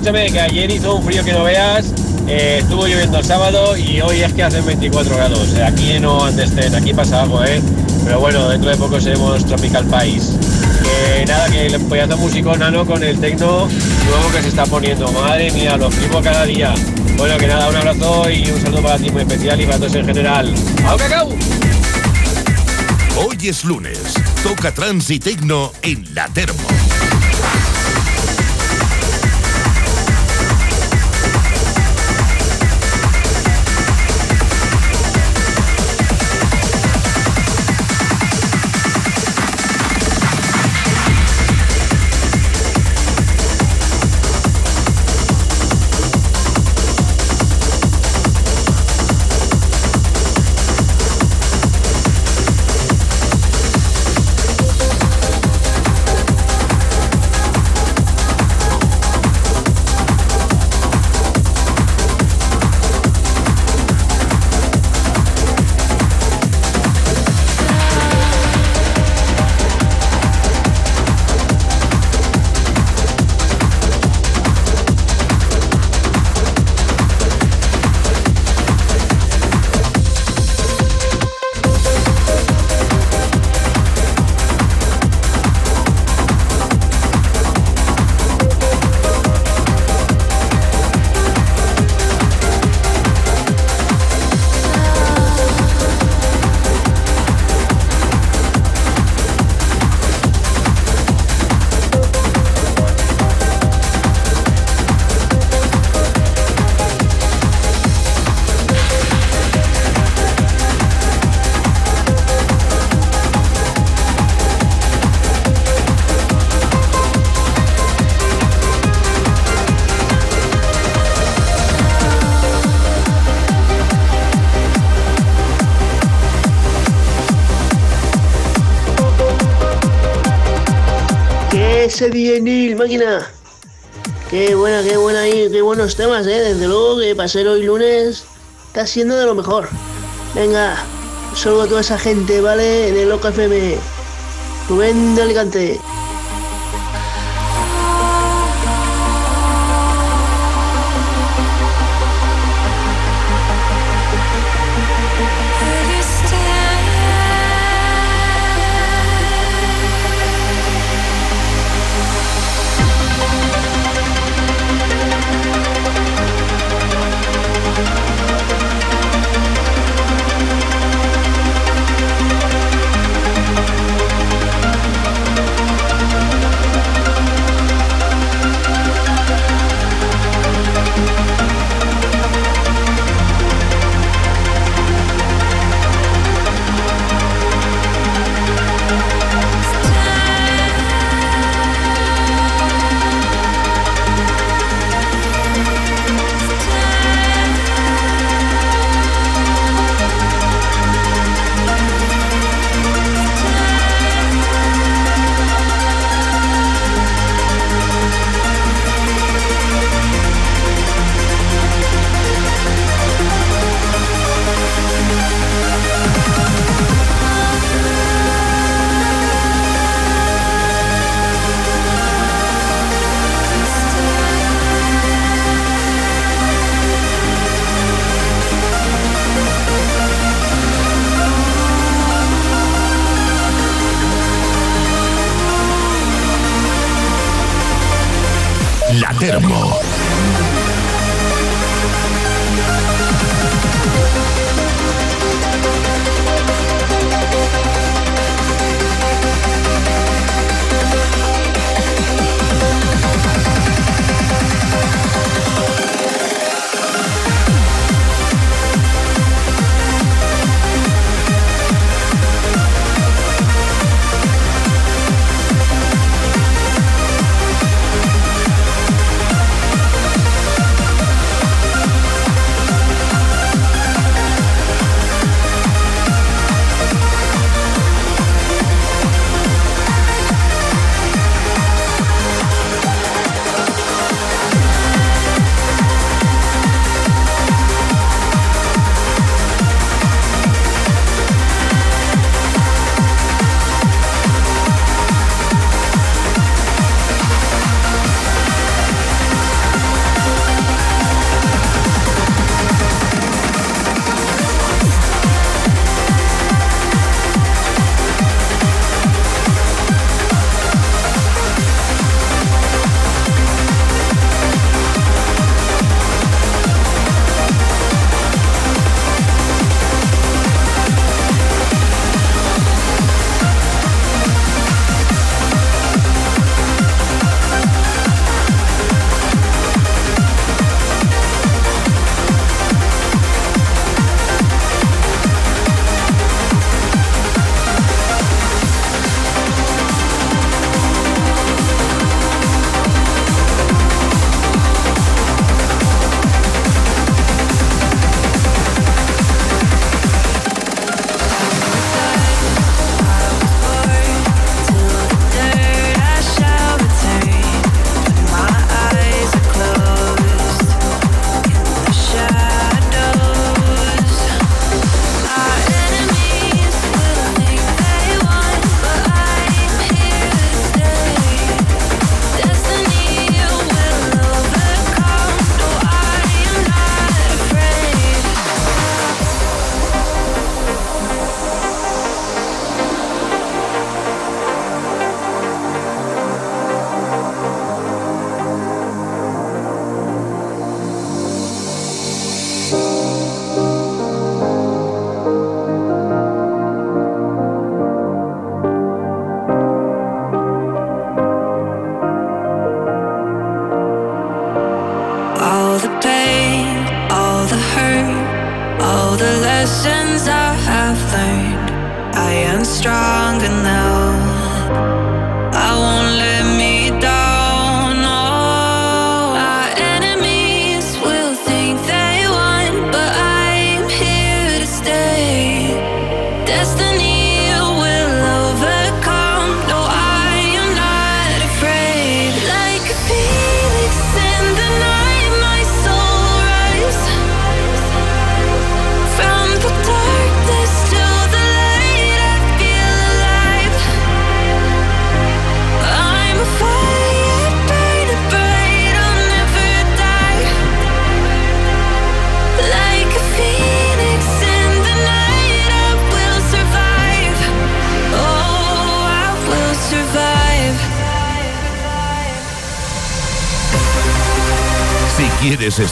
Escúchame, que ayer hizo un frío que no veas. eh, estuvo lloviendo el sábado y hoy es que hacen 24 grados. Eh, aquí no understand, aquí pasa algo, ¿eh? Pero bueno, dentro de poco seremos Tropical País. Que nada, que a hacer músico nano con el tecno nuevo que se está poniendo. Madre mía, lo flipo cada día. Bueno, que nada, un abrazo y un saludo para ti muy especial y para todos en general. ¡Au, cacao! Hoy es lunes. Toca trans y tecno en La Termo. Ese DJ Neil, máquina? Qué buena, qué buena ahí, qué buenos temas, eh. Desde luego que para ser hoy lunes está siendo de lo mejor. Venga, saludo a toda esa gente, ¿vale? El Loca FM. Rubén de Alicante.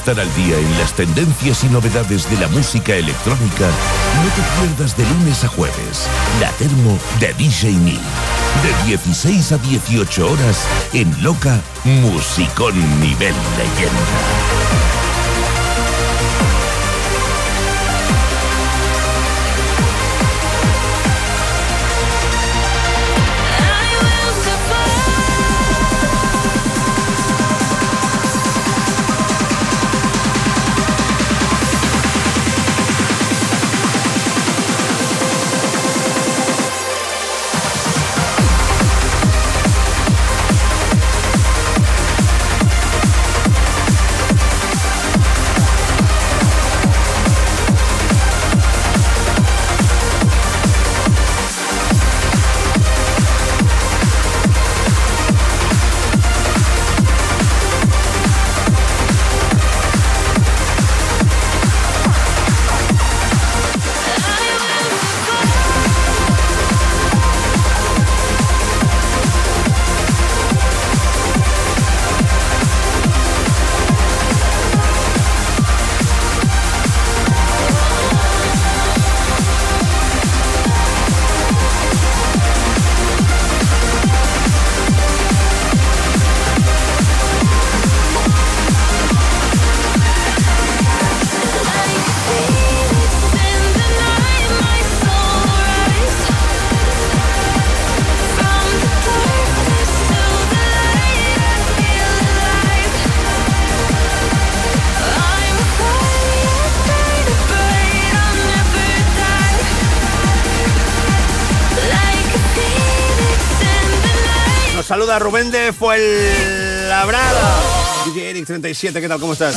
Estar al día en las tendencias y novedades de la música electrónica, no te pierdas de lunes a jueves la termo de DJ Neil. De 16 a 18 horas en Loca Musicón Nivel Leyenda. Saluda Rubén de Fuenlabrada. DJ Eric 37, ¿qué tal? ¿Cómo estás?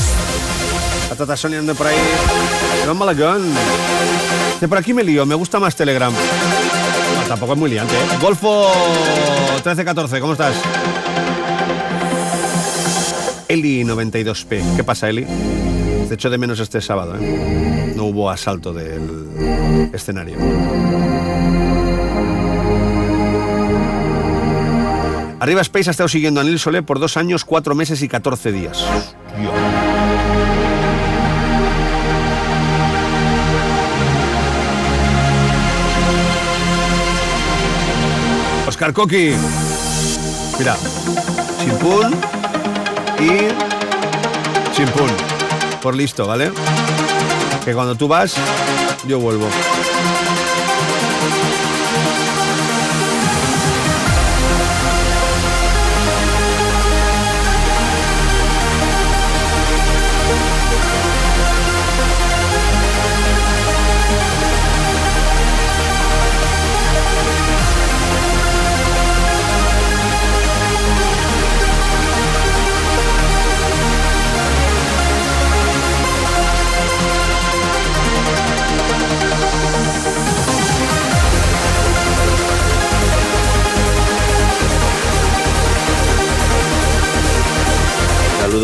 La Tata Sonia anda por ahí. Malagón. De por aquí me lío, me gusta más Telegram. Tampoco es muy liante, ¿eh? Golfo 1314, ¿cómo estás? Eli 92P. ¿Qué pasa, Eli? Te echo de menos este sábado, ¿eh? No hubo asalto del escenario. Arriba Space ha estado siguiendo a Neil Solé por dos años, cuatro meses y 14 días. Oscar Coqui. Mira, chimpún y chimpún. Por listo, ¿vale? Que cuando tú vas, yo vuelvo.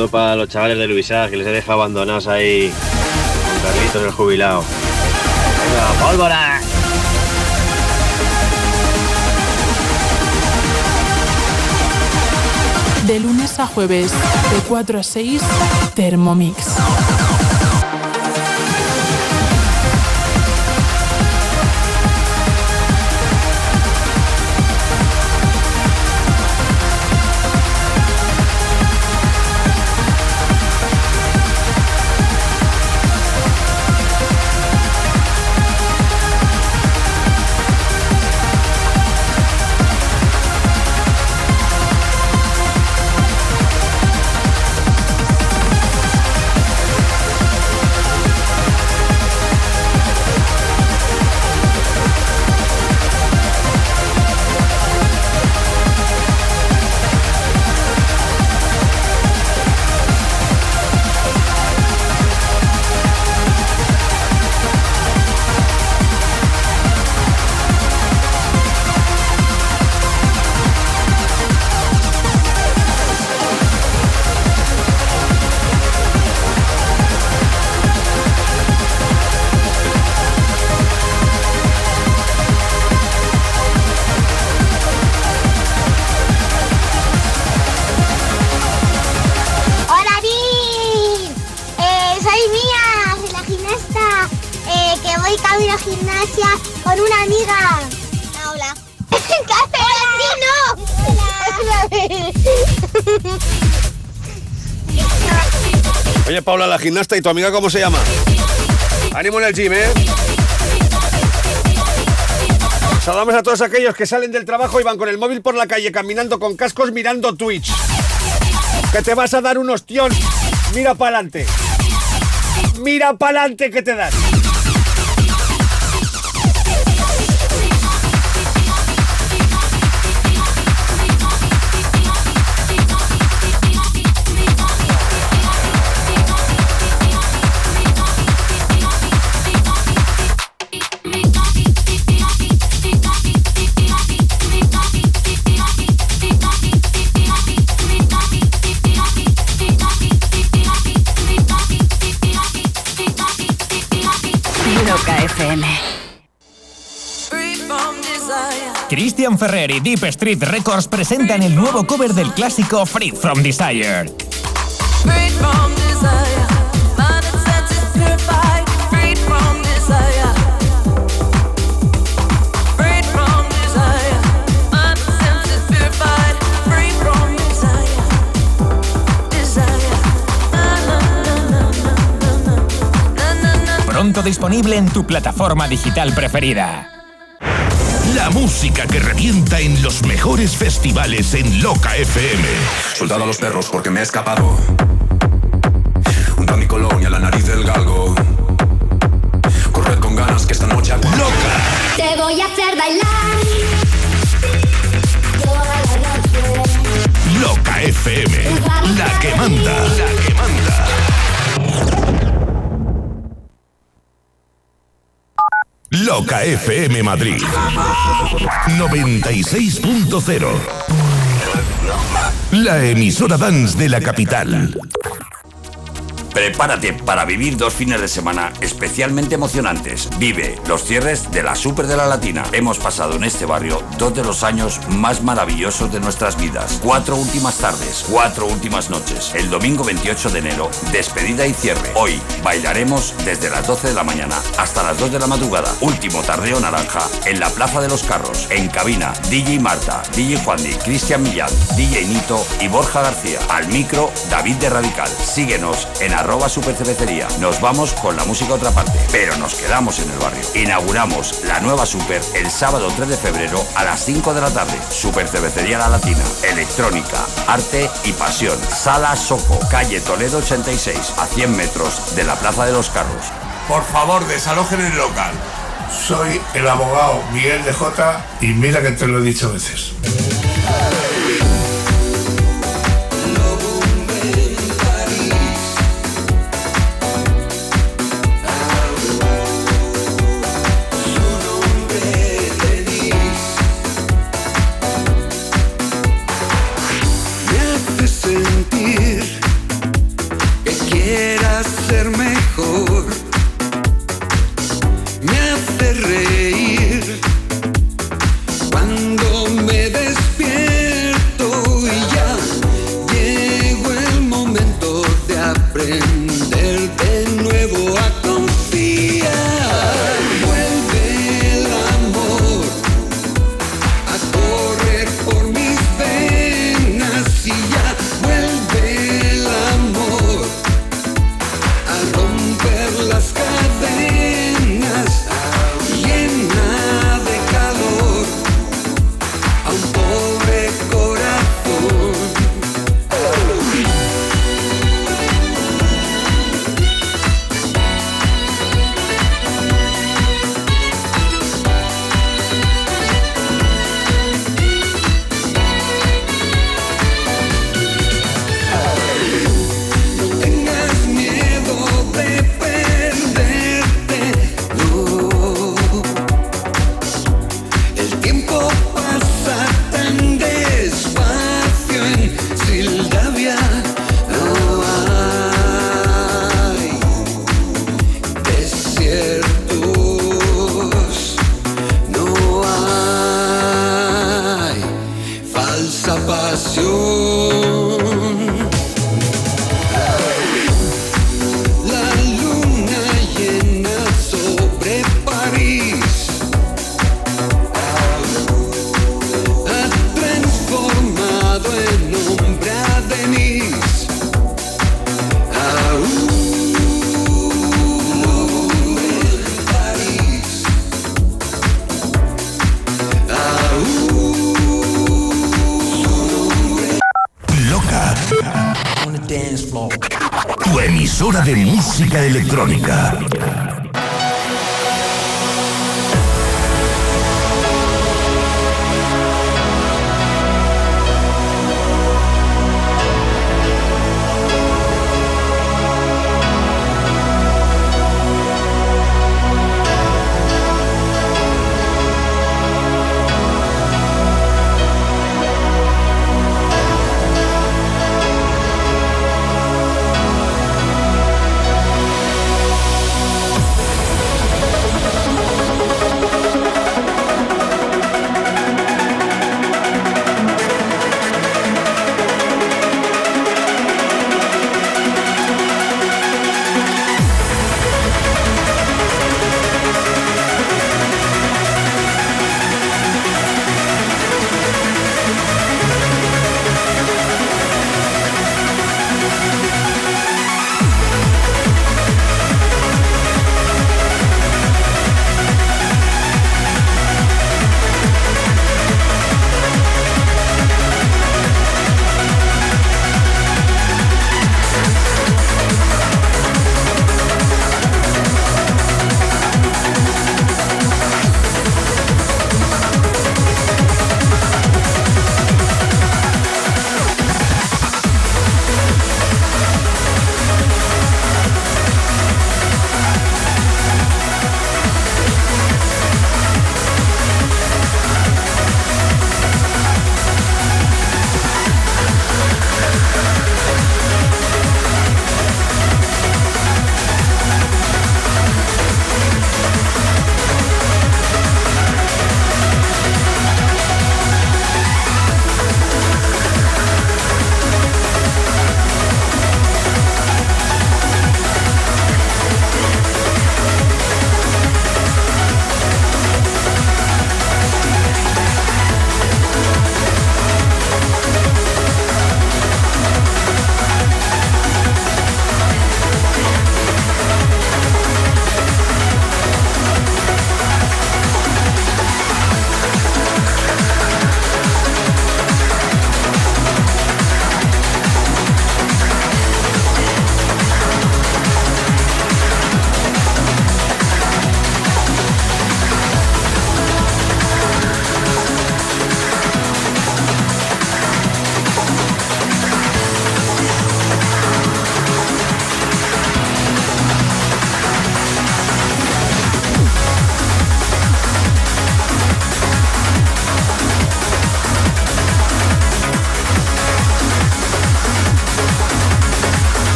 Saludo para los chavales de Luisa, que les he dejado abandonados ahí con Carlitos el jubilado. Pólvora. De lunes a jueves, de 4 a 6, Thermomix. Gimnasta, ¿y tu amiga cómo se llama? Ánimo en el gym, ¿eh? Saludamos a todos aquellos que salen del trabajo y van con el móvil por la calle caminando con cascos mirando Twitch. Que te vas a dar un ostión. Mira para adelante. Mira para adelante que te das. Christian Ferrer y Deep Street Records presentan el nuevo cover del clásico Free From. Desire. Pronto disponible en tu plataforma digital preferida. La música que revienta en los mejores festivales en Loca FM. Soldado a los perros porque me he escapado. Junto a mi colonia, la nariz del galgo. Corred con ganas que esta noche hago. ¡Loca! Te voy a hacer bailar. Loca FM. La que manda. La que Loca FM Madrid 96.0 La emisora dance de la capital. Prepárate para vivir dos fines de semana especialmente emocionantes. Vive los cierres de la Super de la Latina. Hemos pasado en este barrio dos de los años más maravillosos de nuestras vidas. Cuatro últimas tardes, cuatro últimas noches. El domingo 28 de enero, despedida y cierre. Hoy bailaremos desde las 12 de la mañana hasta las 2 de la madrugada. Último tardeo naranja en la Plaza de los Carros. En cabina, DJ Marta, DJ Juandi, Cristian Millán, DJ Nito y Borja García. Al micro, David de Radical. Síguenos en arroba supercervecería. Nos vamos con la música a otra parte, pero nos quedamos en el barrio. Inauguramos la nueva Super el sábado 3 de febrero a las 5 de la tarde. Super Cervecería La Latina. Electrónica, arte y pasión. Sala Soco, calle Toledo 86, a 100 metros de la Plaza de los Carros. Por favor, desalojen el local. Soy el abogado Miguel de Jota y mira que te lo he dicho veces.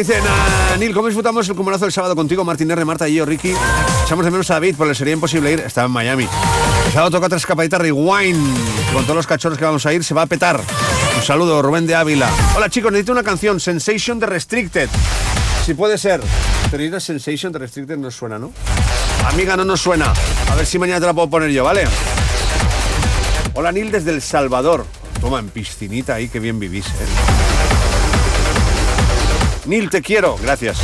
Dicen, ah, Neil, ¿cómo disfrutamos el comunazo del sábado contigo? Martín R, Marta y yo, Ricky. Echamos de menos a David, porque sería imposible ir. Estaba en Miami. El sábado toca otra escapadita Rewind. Con todos los cachorros que vamos a ir, se va a petar. Un saludo, Rubén de Ávila. Hola chicos, necesito una canción, Sensation de Restricted. Si puede ser. Tenéis la Sensation de Restricted, no suena, ¿no? Amiga, no nos suena. A ver si mañana te la puedo poner yo, ¿vale? Hola, Neil, desde El Salvador. Toma, en piscinita ahí, que bien vivís, ¿eh? Neil, te quiero. Gracias.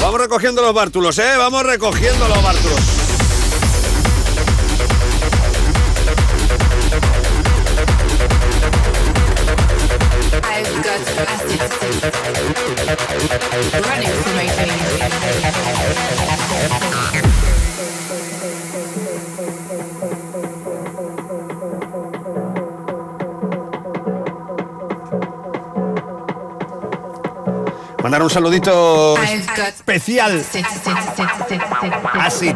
Vamos recogiendo los bártulos, ¿eh? Vamos recogiendo los bártulos. Un saludito especial acid.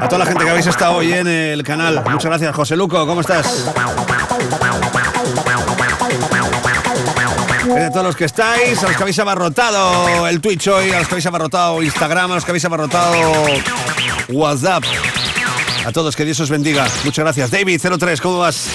a toda la gente que habéis estado hoy en el canal. Muchas gracias, José Luco. ¿Cómo estás? A todos los que estáis, a los que habéis abarrotado el Twitch hoy, a los que habéis abarrotado Instagram, a los que habéis abarrotado WhatsApp. A todos, que Dios os bendiga. Muchas gracias. David03, ¿cómo vas?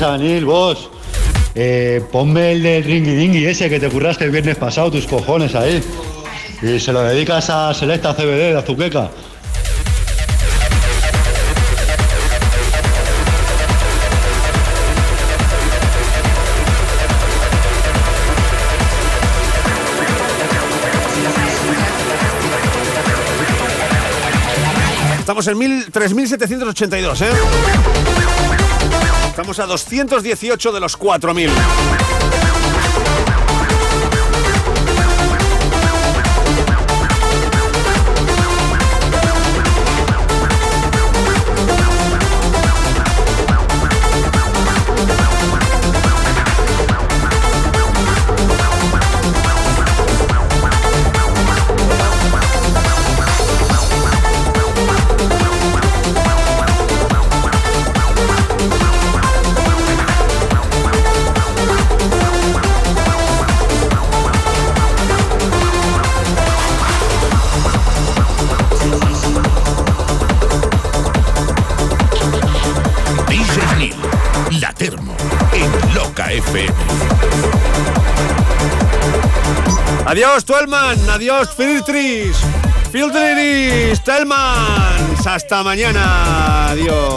Pasa, vos? Eh, ponme el del ringy dingy ese que te curraste el viernes pasado, tus cojones ahí. Y se lo dedicas a Selecta CBD de Azuqueca. Estamos en mil- 3.782, ¿eh? Estamos a 218 de los 4.000. Adiós, Tuelman. Adiós, Filtris. Filtris, Telman. Hasta mañana. Adiós.